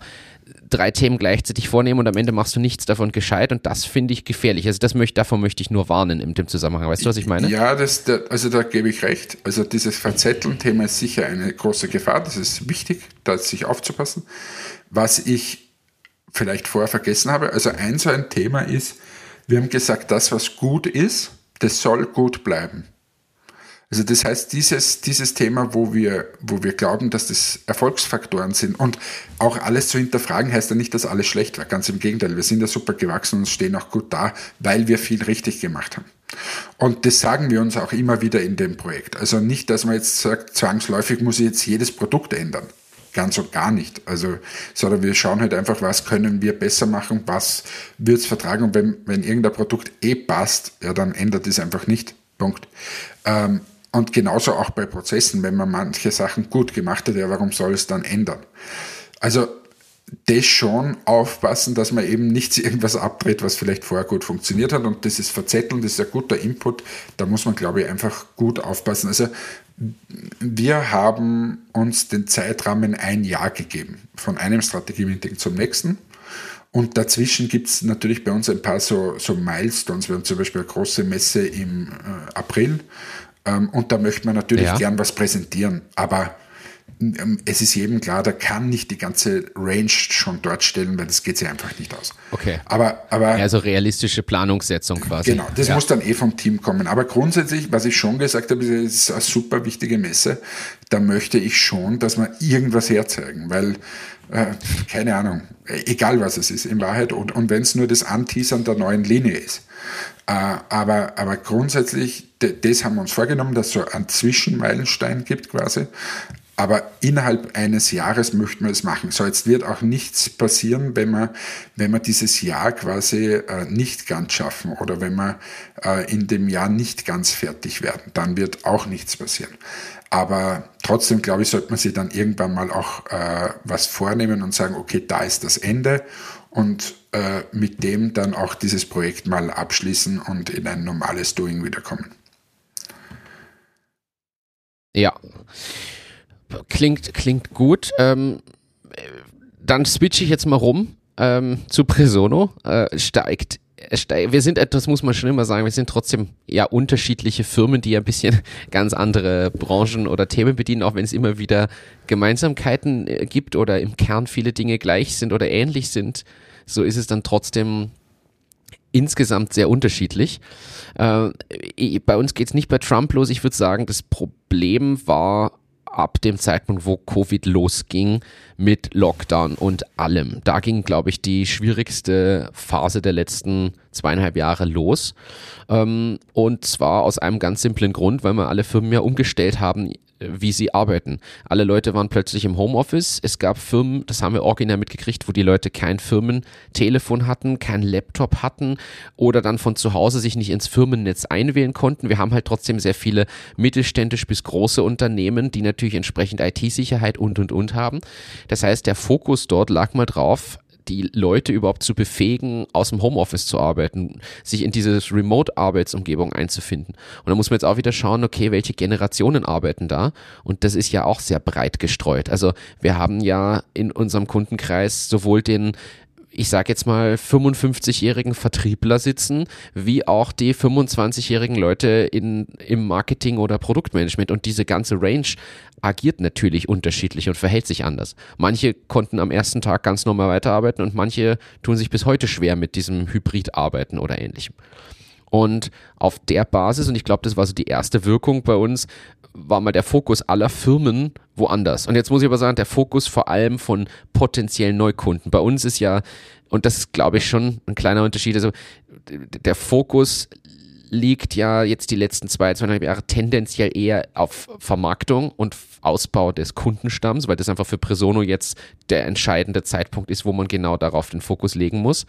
drei Themen gleichzeitig vornehmen und am Ende machst du nichts davon gescheit und das finde ich gefährlich. Also das möchte, davon möchte ich nur warnen in dem Zusammenhang. Weißt du, was ich meine? Ja, das, also da gebe ich recht. Also dieses Verzetteln-Thema ist sicher eine große Gefahr. Das ist wichtig, da sich aufzupassen. Was ich vielleicht vorher vergessen habe, also ein so ein Thema ist, wir haben gesagt, das, was gut ist, das soll gut bleiben. Also das heißt, dieses, dieses Thema, wo wir, wo wir glauben, dass das Erfolgsfaktoren sind und auch alles zu hinterfragen, heißt ja nicht, dass alles schlecht war. Ganz im Gegenteil, wir sind ja super gewachsen und stehen auch gut da, weil wir viel richtig gemacht haben. Und das sagen wir uns auch immer wieder in dem Projekt. Also nicht, dass man jetzt sagt, zwangsläufig muss ich jetzt jedes Produkt ändern. Ganz und gar nicht. Also, sondern wir schauen halt einfach, was können wir besser machen, was wird es vertragen und wenn, wenn irgendein Produkt eh passt, ja, dann ändert es einfach nicht. Punkt. Ähm, und genauso auch bei Prozessen, wenn man manche Sachen gut gemacht hat, ja, warum soll es dann ändern? Also das schon aufpassen, dass man eben nicht *laughs* irgendwas abdreht, was vielleicht vorher gut funktioniert hat. Und das ist Verzetteln, das ist ein guter Input. Da muss man, glaube ich, einfach gut aufpassen. Also wir haben uns den Zeitrahmen ein Jahr gegeben, von einem Strategie-Meeting zum nächsten. Und dazwischen gibt es natürlich bei uns ein paar so, so Milestones. Wir haben zum Beispiel eine große Messe im äh, April und da möchte man natürlich ja. gern was präsentieren. Aber ähm, es ist jedem klar, da kann nicht die ganze Range schon dort stellen, weil das geht sich einfach nicht aus. Okay. Aber, aber also realistische Planungssetzung quasi. Genau, das ja. muss dann eh vom Team kommen. Aber grundsätzlich, was ich schon gesagt habe, ist eine super wichtige Messe. Da möchte ich schon, dass wir irgendwas herzeigen, weil äh, keine Ahnung, egal was es ist in Wahrheit und, und wenn es nur das Anteasern der neuen Linie ist. Äh, aber, aber grundsätzlich, das haben wir uns vorgenommen, dass es so einen Zwischenmeilenstein gibt quasi. Aber innerhalb eines Jahres möchten wir es machen. So, jetzt wird auch nichts passieren, wenn wir, wenn wir dieses Jahr quasi äh, nicht ganz schaffen oder wenn wir äh, in dem Jahr nicht ganz fertig werden. Dann wird auch nichts passieren. Aber trotzdem, glaube ich, sollte man sich dann irgendwann mal auch äh, was vornehmen und sagen, okay, da ist das Ende und äh, mit dem dann auch dieses Projekt mal abschließen und in ein normales Doing wiederkommen. Ja, klingt, klingt gut. Ähm, dann switche ich jetzt mal rum ähm, zu Presono. Äh, steigt wir sind etwas, muss man schon immer sagen, wir sind trotzdem ja unterschiedliche Firmen, die ein bisschen *laughs* ganz andere Branchen oder Themen bedienen, auch wenn es immer wieder Gemeinsamkeiten äh, gibt oder im Kern viele Dinge gleich sind oder ähnlich sind, so ist es dann trotzdem insgesamt sehr unterschiedlich. Äh, bei uns geht es nicht bei Trump los. Ich würde sagen, das Problem war ab dem Zeitpunkt, wo Covid losging mit Lockdown und allem. Da ging, glaube ich, die schwierigste Phase der letzten zweieinhalb Jahre los. Ähm, und zwar aus einem ganz simplen Grund, weil wir alle Firmen ja umgestellt haben, wie sie arbeiten. Alle Leute waren plötzlich im Homeoffice. Es gab Firmen, das haben wir originär mitgekriegt, wo die Leute kein Firmentelefon hatten, kein Laptop hatten oder dann von zu Hause sich nicht ins Firmennetz einwählen konnten. Wir haben halt trotzdem sehr viele mittelständisch bis große Unternehmen, die natürlich entsprechend IT-Sicherheit und und und haben. Das heißt, der Fokus dort lag mal drauf, die Leute überhaupt zu befähigen, aus dem Homeoffice zu arbeiten, sich in diese Remote-Arbeitsumgebung einzufinden. Und da muss man jetzt auch wieder schauen, okay, welche Generationen arbeiten da? Und das ist ja auch sehr breit gestreut. Also wir haben ja in unserem Kundenkreis sowohl den ich sage jetzt mal, 55-jährigen Vertriebler sitzen, wie auch die 25-jährigen Leute in, im Marketing oder Produktmanagement. Und diese ganze Range agiert natürlich unterschiedlich und verhält sich anders. Manche konnten am ersten Tag ganz normal weiterarbeiten und manche tun sich bis heute schwer mit diesem Hybrid-Arbeiten oder ähnlichem. Und auf der Basis, und ich glaube, das war so die erste Wirkung bei uns, war mal der Fokus aller Firmen woanders. Und jetzt muss ich aber sagen, der Fokus vor allem von potenziellen Neukunden. Bei uns ist ja, und das ist, glaube ich, schon ein kleiner Unterschied, also der Fokus liegt ja jetzt die letzten zwei, zweieinhalb Jahre tendenziell eher auf Vermarktung und Ausbau des Kundenstamms, weil das einfach für Presono jetzt der entscheidende Zeitpunkt ist, wo man genau darauf den Fokus legen muss.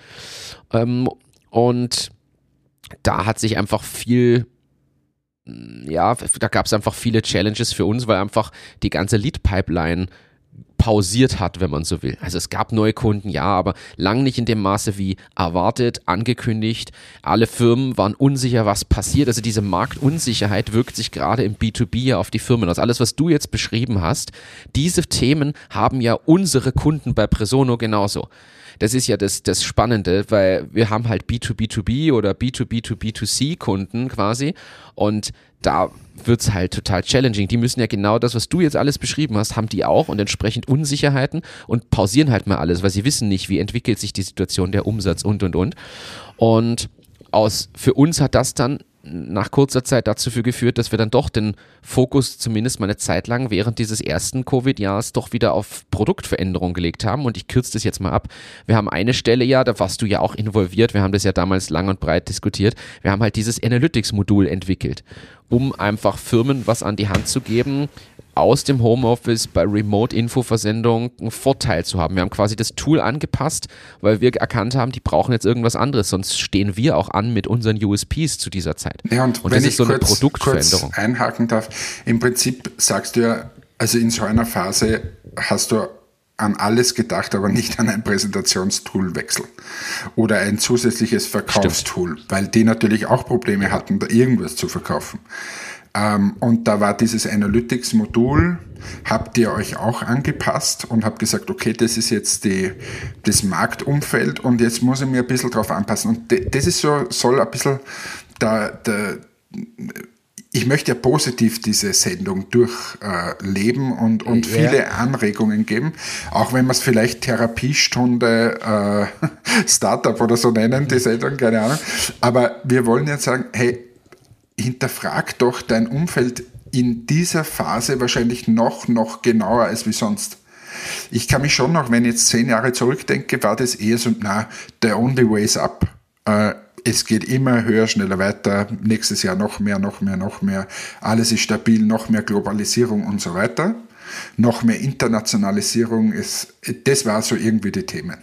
Ähm, und da hat sich einfach viel ja, da gab es einfach viele Challenges für uns, weil einfach die ganze Lead-Pipeline pausiert hat, wenn man so will. Also es gab neue Kunden, ja, aber lang nicht in dem Maße wie erwartet, angekündigt. Alle Firmen waren unsicher, was passiert. Also diese Marktunsicherheit wirkt sich gerade im B2B ja auf die Firmen aus. Alles, was du jetzt beschrieben hast, diese Themen haben ja unsere Kunden bei Presono genauso. Das ist ja das, das Spannende, weil wir haben halt B2B2B oder B2B2B2C Kunden quasi und da wird's halt total challenging. Die müssen ja genau das, was du jetzt alles beschrieben hast, haben die auch und entsprechend Unsicherheiten und pausieren halt mal alles, weil sie wissen nicht, wie entwickelt sich die Situation, der Umsatz und und und. Und aus, für uns hat das dann nach kurzer Zeit dazu geführt, dass wir dann doch den Fokus zumindest mal eine Zeit lang während dieses ersten Covid-Jahres doch wieder auf Produktveränderung gelegt haben. Und ich kürze das jetzt mal ab. Wir haben eine Stelle ja, da warst du ja auch involviert, wir haben das ja damals lang und breit diskutiert. Wir haben halt dieses Analytics-Modul entwickelt, um einfach Firmen was an die Hand zu geben, aus dem Homeoffice bei Remote-Info-Versendung einen Vorteil zu haben. Wir haben quasi das Tool angepasst, weil wir erkannt haben, die brauchen jetzt irgendwas anderes, sonst stehen wir auch an mit unseren USPs zu dieser Zeit. Ja, und, und wenn das ist so kurz, eine Produktveränderung. Kurz einhaken darf, im Prinzip sagst du ja, also in so einer Phase hast du an alles gedacht, aber nicht an ein Präsentationstoolwechsel oder ein zusätzliches Verkaufstool, Stimmt. weil die natürlich auch Probleme hatten, da irgendwas zu verkaufen. Ähm, und da war dieses Analytics-Modul, habt ihr euch auch angepasst und habt gesagt, okay, das ist jetzt die, das Marktumfeld und jetzt muss ich mir ein bisschen drauf anpassen. Und das ist so, soll ein bisschen da, da ich möchte ja positiv diese Sendung durchleben äh, und, und ja. viele Anregungen geben, auch wenn wir es vielleicht Therapiestunde äh, *laughs* Startup oder so nennen, die Sendung, keine Ahnung. Aber wir wollen jetzt sagen, hey, hinterfrag doch dein Umfeld in dieser Phase wahrscheinlich noch, noch genauer als wie sonst. Ich kann mich schon noch, wenn ich jetzt zehn Jahre zurückdenke, war das eher so, na, the only way is up. Äh, es geht immer höher, schneller weiter, nächstes Jahr noch mehr, noch mehr, noch mehr, alles ist stabil, noch mehr Globalisierung und so weiter, noch mehr Internationalisierung, ist, das war so irgendwie die Themen.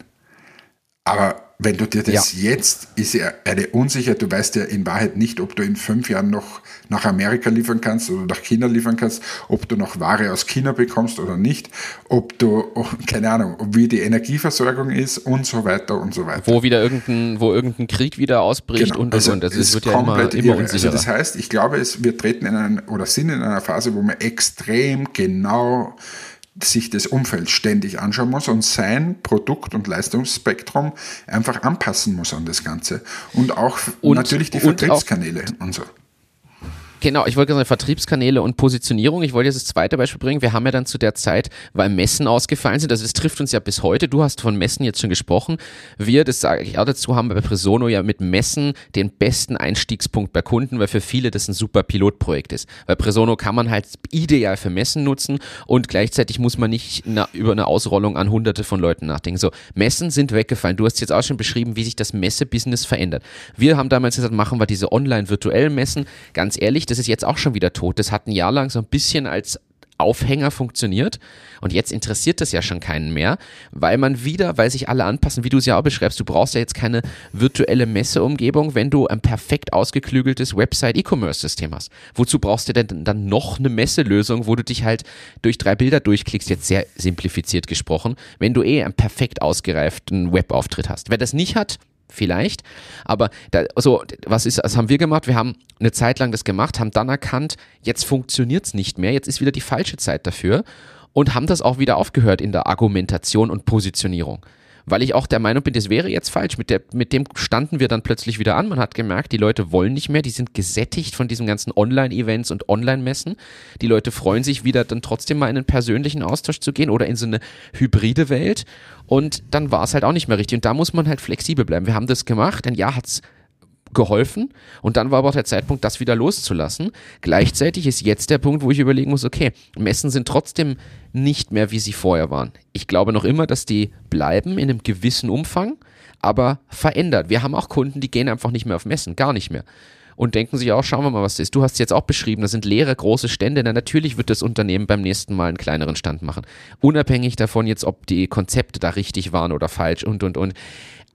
Aber wenn du dir das ja. jetzt, ist ja eine Unsicherheit, du weißt ja in Wahrheit nicht, ob du in fünf Jahren noch nach Amerika liefern kannst oder nach China liefern kannst, ob du noch Ware aus China bekommst oder nicht, ob du, oh, keine Ahnung, wie die Energieversorgung ist und so weiter und so weiter. Wo wieder irgendein, wo irgendein Krieg wieder ausbricht genau. und, also und, und. Das wird ja immer, immer unsicherer. Also das heißt, ich glaube, es, wir treten in einen, oder sind in einer Phase, wo wir extrem genau sich das Umfeld ständig anschauen muss und sein Produkt- und Leistungsspektrum einfach anpassen muss an das Ganze. Und auch und, natürlich die Vertriebskanäle und, und so. Genau, ich wollte sagen, Vertriebskanäle und Positionierung. Ich wollte jetzt das zweite Beispiel bringen. Wir haben ja dann zu der Zeit, weil Messen ausgefallen sind, also das trifft uns ja bis heute. Du hast von Messen jetzt schon gesprochen. Wir, das sage ich auch dazu, haben bei Presono ja mit Messen den besten Einstiegspunkt bei Kunden, weil für viele das ein super Pilotprojekt ist. Weil Presono kann man halt ideal für Messen nutzen und gleichzeitig muss man nicht über eine Ausrollung an hunderte von Leuten nachdenken. So, Messen sind weggefallen. Du hast jetzt auch schon beschrieben, wie sich das Messebusiness verändert. Wir haben damals gesagt, machen wir diese online-virtuellen Messen. Ganz ehrlich, das ist jetzt auch schon wieder tot. Das hat ein Jahr lang so ein bisschen als Aufhänger funktioniert und jetzt interessiert das ja schon keinen mehr, weil man wieder, weil sich alle anpassen, wie du es ja auch beschreibst, du brauchst ja jetzt keine virtuelle Messeumgebung, wenn du ein perfekt ausgeklügeltes Website-E-Commerce-System hast. Wozu brauchst du denn dann noch eine Messelösung, wo du dich halt durch drei Bilder durchklickst, jetzt sehr simplifiziert gesprochen, wenn du eh einen perfekt ausgereiften Webauftritt hast. Wer das nicht hat, vielleicht. Aber da, also, was ist, was haben wir gemacht? Wir haben eine Zeit lang das gemacht, haben dann erkannt, jetzt funktioniert es nicht mehr, jetzt ist wieder die falsche Zeit dafür und haben das auch wieder aufgehört in der Argumentation und Positionierung weil ich auch der Meinung bin, das wäre jetzt falsch. Mit, der, mit dem standen wir dann plötzlich wieder an. Man hat gemerkt, die Leute wollen nicht mehr, die sind gesättigt von diesen ganzen Online-Events und Online-Messen. Die Leute freuen sich wieder dann trotzdem mal in einen persönlichen Austausch zu gehen oder in so eine hybride Welt. Und dann war es halt auch nicht mehr richtig. Und da muss man halt flexibel bleiben. Wir haben das gemacht. Ein Jahr hat's geholfen und dann war aber auch der Zeitpunkt, das wieder loszulassen. Gleichzeitig ist jetzt der Punkt, wo ich überlegen muss, okay, Messen sind trotzdem nicht mehr, wie sie vorher waren. Ich glaube noch immer, dass die bleiben in einem gewissen Umfang, aber verändert. Wir haben auch Kunden, die gehen einfach nicht mehr auf Messen, gar nicht mehr. Und denken sich auch, schauen wir mal, was das ist. Du hast es jetzt auch beschrieben, das sind leere große Stände. Na, natürlich wird das Unternehmen beim nächsten Mal einen kleineren Stand machen. Unabhängig davon jetzt, ob die Konzepte da richtig waren oder falsch und, und, und.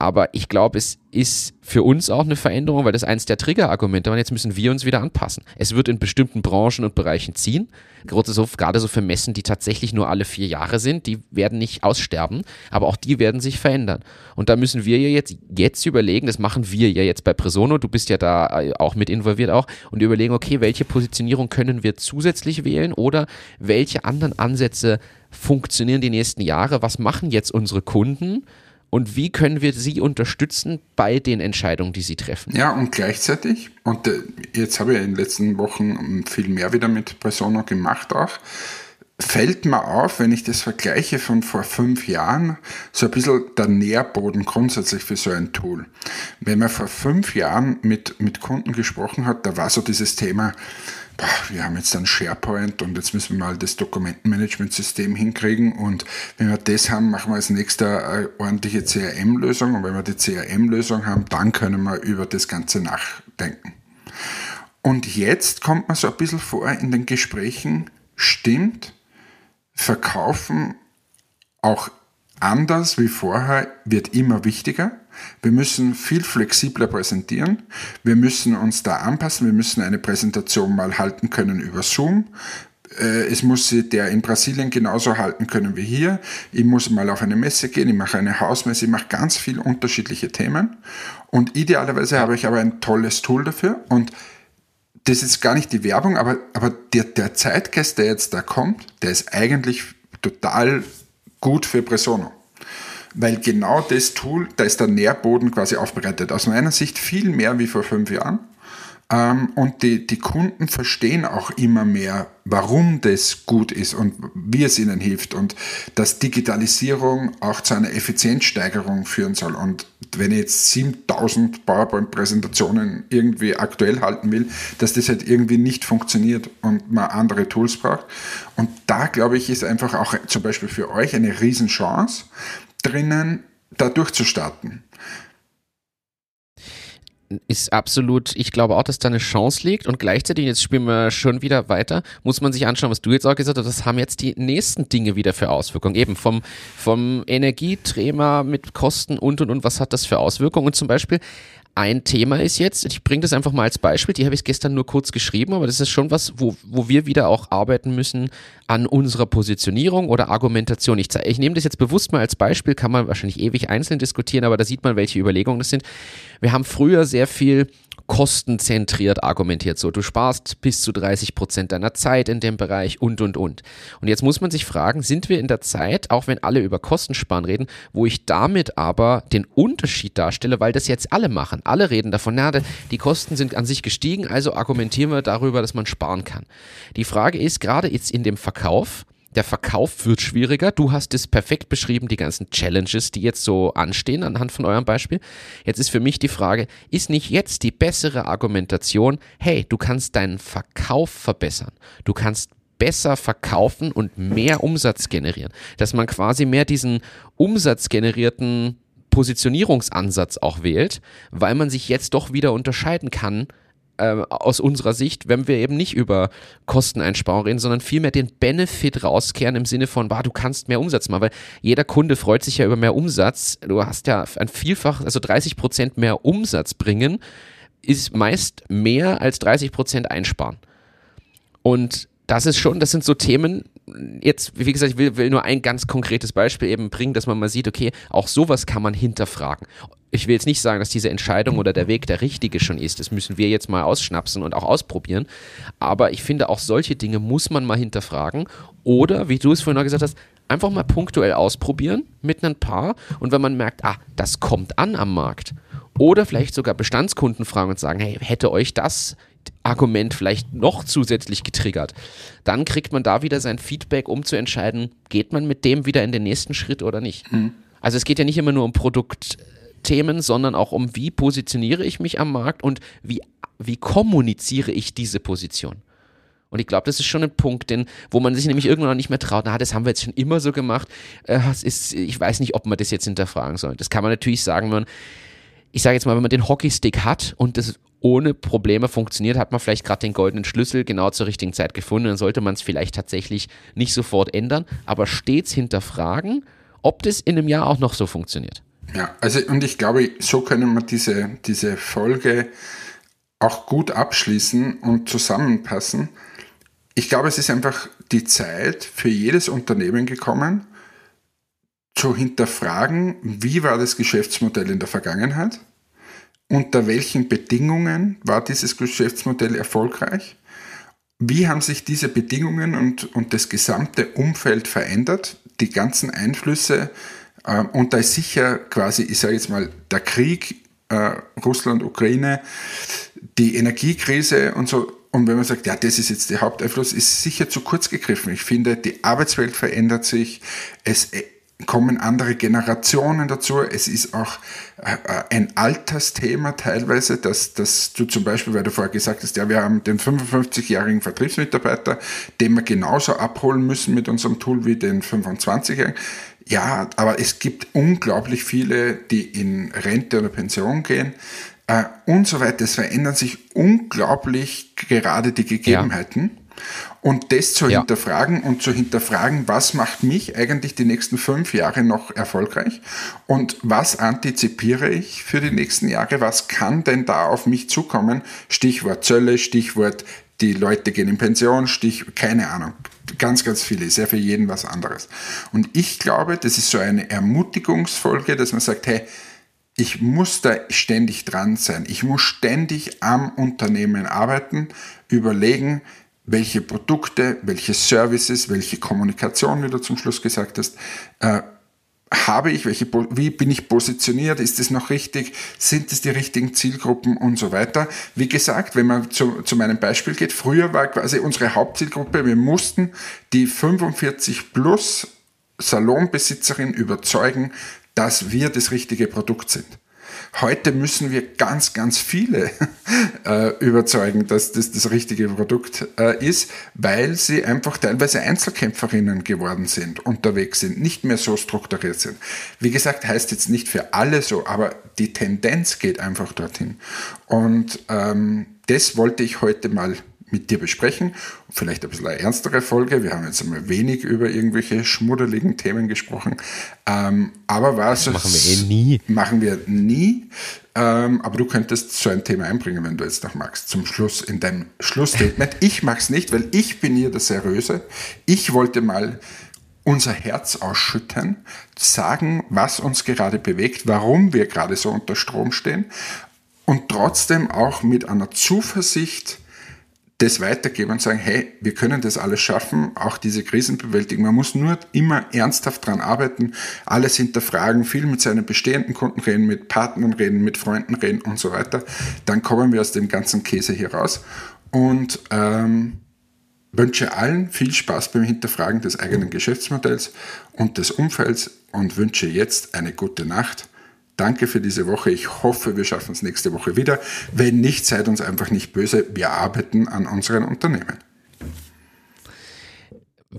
Aber ich glaube, es ist für uns auch eine Veränderung, weil das eins der Triggerargumente war. Jetzt müssen wir uns wieder anpassen. Es wird in bestimmten Branchen und Bereichen ziehen. Gerade so, gerade so für Messen, die tatsächlich nur alle vier Jahre sind, die werden nicht aussterben, aber auch die werden sich verändern. Und da müssen wir ja jetzt, jetzt überlegen, das machen wir ja jetzt bei Presono, du bist ja da äh, auch mit involviert auch, und überlegen, okay, welche Positionierung können wir zusätzlich wählen oder welche anderen Ansätze funktionieren die nächsten Jahre? Was machen jetzt unsere Kunden? Und wie können wir sie unterstützen bei den Entscheidungen, die sie treffen. Ja, und gleichzeitig, und äh, jetzt habe ich in den letzten Wochen viel mehr wieder mit Persona gemacht auch, fällt mir auf, wenn ich das vergleiche von vor fünf Jahren, so ein bisschen der Nährboden grundsätzlich für so ein Tool. Wenn man vor fünf Jahren mit, mit Kunden gesprochen hat, da war so dieses Thema, wir haben jetzt ein SharePoint und jetzt müssen wir mal das Dokumentenmanagementsystem hinkriegen und wenn wir das haben, machen wir als nächster eine ordentliche CRM-Lösung und wenn wir die CRM-Lösung haben, dann können wir über das Ganze nachdenken. Und jetzt kommt man so ein bisschen vor in den Gesprächen, stimmt, verkaufen auch anders wie vorher wird immer wichtiger. Wir müssen viel flexibler präsentieren. Wir müssen uns da anpassen. Wir müssen eine Präsentation mal halten können über Zoom. Äh, es muss der in Brasilien genauso halten können wie hier. Ich muss mal auf eine Messe gehen, ich mache eine Hausmesse, ich mache ganz viele unterschiedliche Themen. Und idealerweise habe ich aber ein tolles Tool dafür. Und das ist gar nicht die Werbung, aber, aber der, der Zeitgeist, der jetzt da kommt, der ist eigentlich total gut für Presono weil genau das Tool, da ist der Nährboden quasi aufbereitet. Aus meiner Sicht viel mehr wie vor fünf Jahren. Ähm, und die, die Kunden verstehen auch immer mehr, warum das gut ist und wie es ihnen hilft und dass Digitalisierung auch zu einer Effizienzsteigerung führen soll. Und wenn ich jetzt 7000 PowerPoint-Präsentationen irgendwie aktuell halten will, dass das halt irgendwie nicht funktioniert und man andere Tools braucht. Und da glaube ich, ist einfach auch zum Beispiel für euch eine Riesenchance, drinnen, da durchzustarten. Ist absolut, ich glaube auch, dass da eine Chance liegt und gleichzeitig, jetzt spielen wir schon wieder weiter, muss man sich anschauen, was du jetzt auch gesagt hast, das haben jetzt die nächsten Dinge wieder für Auswirkungen. Eben vom, vom Energieträmer mit Kosten und und und, was hat das für Auswirkungen? Und zum Beispiel ein Thema ist jetzt, ich bringe das einfach mal als Beispiel, die habe ich gestern nur kurz geschrieben, aber das ist schon was, wo, wo wir wieder auch arbeiten müssen an unserer Positionierung oder Argumentation. Ich, ich nehme das jetzt bewusst mal als Beispiel, kann man wahrscheinlich ewig einzeln diskutieren, aber da sieht man, welche Überlegungen das sind. Wir haben früher sehr viel kostenzentriert argumentiert. So, du sparst bis zu 30 Prozent deiner Zeit in dem Bereich und, und, und. Und jetzt muss man sich fragen, sind wir in der Zeit, auch wenn alle über Kostensparen reden, wo ich damit aber den Unterschied darstelle, weil das jetzt alle machen. Alle reden davon, na, die Kosten sind an sich gestiegen, also argumentieren wir darüber, dass man sparen kann. Die Frage ist, gerade jetzt in dem Verkauf, der Verkauf wird schwieriger. Du hast es perfekt beschrieben, die ganzen Challenges, die jetzt so anstehen anhand von eurem Beispiel. Jetzt ist für mich die Frage, ist nicht jetzt die bessere Argumentation, hey, du kannst deinen Verkauf verbessern. Du kannst besser verkaufen und mehr Umsatz generieren. Dass man quasi mehr diesen umsatzgenerierten Positionierungsansatz auch wählt, weil man sich jetzt doch wieder unterscheiden kann äh, aus unserer Sicht, wenn wir eben nicht über Kosteneinsparung reden, sondern vielmehr den Benefit rauskehren im Sinne von, bah, du kannst mehr Umsatz machen, weil jeder Kunde freut sich ja über mehr Umsatz. Du hast ja ein Vielfach, also 30 Prozent mehr Umsatz bringen, ist meist mehr als 30 Prozent einsparen. Und das ist schon, das sind so Themen, jetzt, wie gesagt, ich will, will, nur ein ganz konkretes Beispiel eben bringen, dass man mal sieht, okay, auch sowas kann man hinterfragen. Ich will jetzt nicht sagen, dass diese Entscheidung oder der Weg der richtige schon ist. Das müssen wir jetzt mal ausschnapsen und auch ausprobieren. Aber ich finde, auch solche Dinge muss man mal hinterfragen. Oder, wie du es vorhin auch gesagt hast, einfach mal punktuell ausprobieren mit ein paar. Und wenn man merkt, ah, das kommt an am Markt. Oder vielleicht sogar Bestandskunden fragen und sagen, hey, hätte euch das Argument vielleicht noch zusätzlich getriggert, dann kriegt man da wieder sein Feedback, um zu entscheiden, geht man mit dem wieder in den nächsten Schritt oder nicht. Mhm. Also es geht ja nicht immer nur um Produktthemen, sondern auch um, wie positioniere ich mich am Markt und wie, wie kommuniziere ich diese Position. Und ich glaube, das ist schon ein Punkt, den, wo man sich nämlich irgendwann nicht mehr traut, na, das haben wir jetzt schon immer so gemacht. Äh, ist, ich weiß nicht, ob man das jetzt hinterfragen soll. Das kann man natürlich sagen, wenn man, ich sage jetzt mal, wenn man den Hockeystick hat und das ohne Probleme funktioniert, hat man vielleicht gerade den goldenen Schlüssel genau zur richtigen Zeit gefunden. Dann sollte man es vielleicht tatsächlich nicht sofort ändern, aber stets hinterfragen, ob das in einem Jahr auch noch so funktioniert. Ja, also und ich glaube, so können wir diese, diese Folge auch gut abschließen und zusammenpassen. Ich glaube, es ist einfach die Zeit für jedes Unternehmen gekommen, zu hinterfragen, wie war das Geschäftsmodell in der Vergangenheit, unter welchen Bedingungen war dieses Geschäftsmodell erfolgreich, wie haben sich diese Bedingungen und, und das gesamte Umfeld verändert, die ganzen Einflüsse, äh, und da ist sicher quasi, ich sage jetzt mal, der Krieg, äh, Russland, Ukraine, die Energiekrise und so. Und wenn man sagt, ja, das ist jetzt der Haupteinfluss, ist sicher zu kurz gegriffen. Ich finde, die Arbeitswelt verändert sich, es kommen andere Generationen dazu. Es ist auch äh, äh, ein Altersthema teilweise, dass, dass du zum Beispiel, weil du vorher gesagt hast, ja, wir haben den 55-jährigen Vertriebsmitarbeiter, den wir genauso abholen müssen mit unserem Tool wie den 25-jährigen. Ja, aber es gibt unglaublich viele, die in Rente oder Pension gehen äh, und so weiter. Es verändern sich unglaublich gerade die Gegebenheiten. Ja. Und das zu ja. hinterfragen und zu hinterfragen, was macht mich eigentlich die nächsten fünf Jahre noch erfolgreich und was antizipiere ich für die nächsten Jahre, was kann denn da auf mich zukommen? Stichwort Zölle, Stichwort die Leute gehen in Pension, Stich, keine Ahnung, ganz, ganz viele, sehr für jeden was anderes. Und ich glaube, das ist so eine Ermutigungsfolge, dass man sagt, hey, ich muss da ständig dran sein. Ich muss ständig am Unternehmen arbeiten, überlegen, welche Produkte, welche Services, welche Kommunikation, wie du zum Schluss gesagt hast, äh, habe ich, welche, wie bin ich positioniert, ist es noch richtig, sind es die richtigen Zielgruppen und so weiter. Wie gesagt, wenn man zu, zu meinem Beispiel geht, früher war quasi unsere Hauptzielgruppe, wir mussten die 45 plus Salonbesitzerin überzeugen, dass wir das richtige Produkt sind. Heute müssen wir ganz, ganz viele *laughs* äh, überzeugen, dass das das richtige Produkt äh, ist, weil sie einfach teilweise Einzelkämpferinnen geworden sind, unterwegs sind, nicht mehr so strukturiert sind. Wie gesagt, heißt jetzt nicht für alle so, aber die Tendenz geht einfach dorthin. Und ähm, das wollte ich heute mal mit dir besprechen. Vielleicht ein bisschen eine ernstere Folge. Wir haben jetzt einmal wenig über irgendwelche schmuddeligen Themen gesprochen. Ähm, aber was. Machen wir eh nie. Machen wir nie. Ähm, aber du könntest so ein Thema einbringen, wenn du jetzt noch magst, zum Schluss in deinem Schlussstatement. Ich mag es nicht, weil ich bin hier der Seriöse. Ich wollte mal unser Herz ausschütten, sagen, was uns gerade bewegt, warum wir gerade so unter Strom stehen und trotzdem auch mit einer Zuversicht das weitergeben und sagen, hey, wir können das alles schaffen, auch diese Krisen bewältigen. Man muss nur immer ernsthaft dran arbeiten, alles hinterfragen, viel mit seinen bestehenden Kunden reden, mit Partnern reden, mit Freunden reden und so weiter. Dann kommen wir aus dem ganzen Käse hier raus und ähm, wünsche allen viel Spaß beim Hinterfragen des eigenen Geschäftsmodells und des Umfelds und wünsche jetzt eine gute Nacht Danke für diese Woche. Ich hoffe, wir schaffen es nächste Woche wieder. Wenn nicht, seid uns einfach nicht böse. Wir arbeiten an unseren Unternehmen.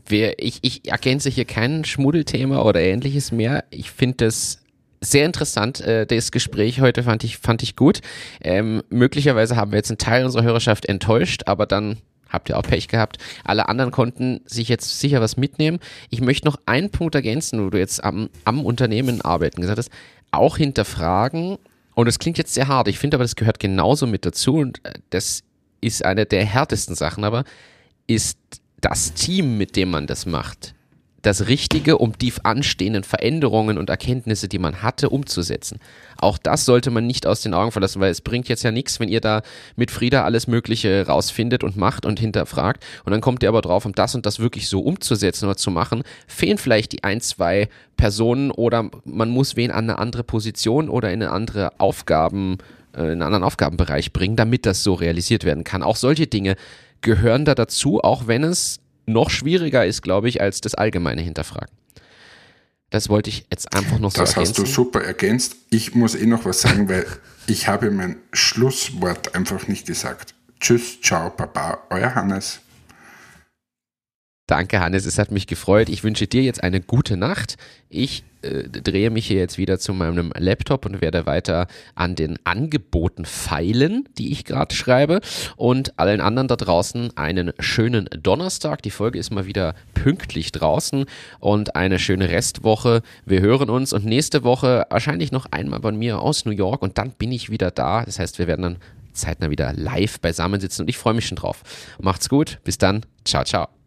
Wir, ich, ich ergänze hier kein Schmuddelthema oder ähnliches mehr. Ich finde das sehr interessant, äh, das Gespräch heute fand ich, fand ich gut. Ähm, möglicherweise haben wir jetzt einen Teil unserer Hörerschaft enttäuscht, aber dann habt ihr auch Pech gehabt. Alle anderen konnten sich jetzt sicher was mitnehmen. Ich möchte noch einen Punkt ergänzen, wo du jetzt am, am Unternehmen arbeiten gesagt hast auch hinterfragen, und es klingt jetzt sehr hart, ich finde aber, das gehört genauso mit dazu. Und äh, das ist eine der härtesten Sachen, aber ist das Team, mit dem man das macht das Richtige, um die anstehenden Veränderungen und Erkenntnisse, die man hatte, umzusetzen. Auch das sollte man nicht aus den Augen verlassen, weil es bringt jetzt ja nichts, wenn ihr da mit Frieda alles Mögliche rausfindet und macht und hinterfragt und dann kommt ihr aber drauf, um das und das wirklich so umzusetzen oder zu machen, fehlen vielleicht die ein, zwei Personen oder man muss wen an eine andere Position oder in eine andere Aufgaben, äh, in einen anderen Aufgabenbereich bringen, damit das so realisiert werden kann. Auch solche Dinge gehören da dazu, auch wenn es noch schwieriger ist, glaube ich, als das allgemeine Hinterfragen. Das wollte ich jetzt einfach noch so das ergänzen. Das hast du super ergänzt. Ich muss eh noch was sagen, weil ich habe mein Schlusswort einfach nicht gesagt. Tschüss, ciao, Baba, euer Hannes. Danke, Hannes. Es hat mich gefreut. Ich wünsche dir jetzt eine gute Nacht. Ich äh, drehe mich hier jetzt wieder zu meinem Laptop und werde weiter an den Angeboten feilen, die ich gerade schreibe. Und allen anderen da draußen einen schönen Donnerstag. Die Folge ist mal wieder pünktlich draußen und eine schöne Restwoche. Wir hören uns und nächste Woche wahrscheinlich noch einmal bei mir aus New York und dann bin ich wieder da. Das heißt, wir werden dann zeitnah wieder live beisammensitzen und ich freue mich schon drauf. Macht's gut. Bis dann. Ciao, ciao.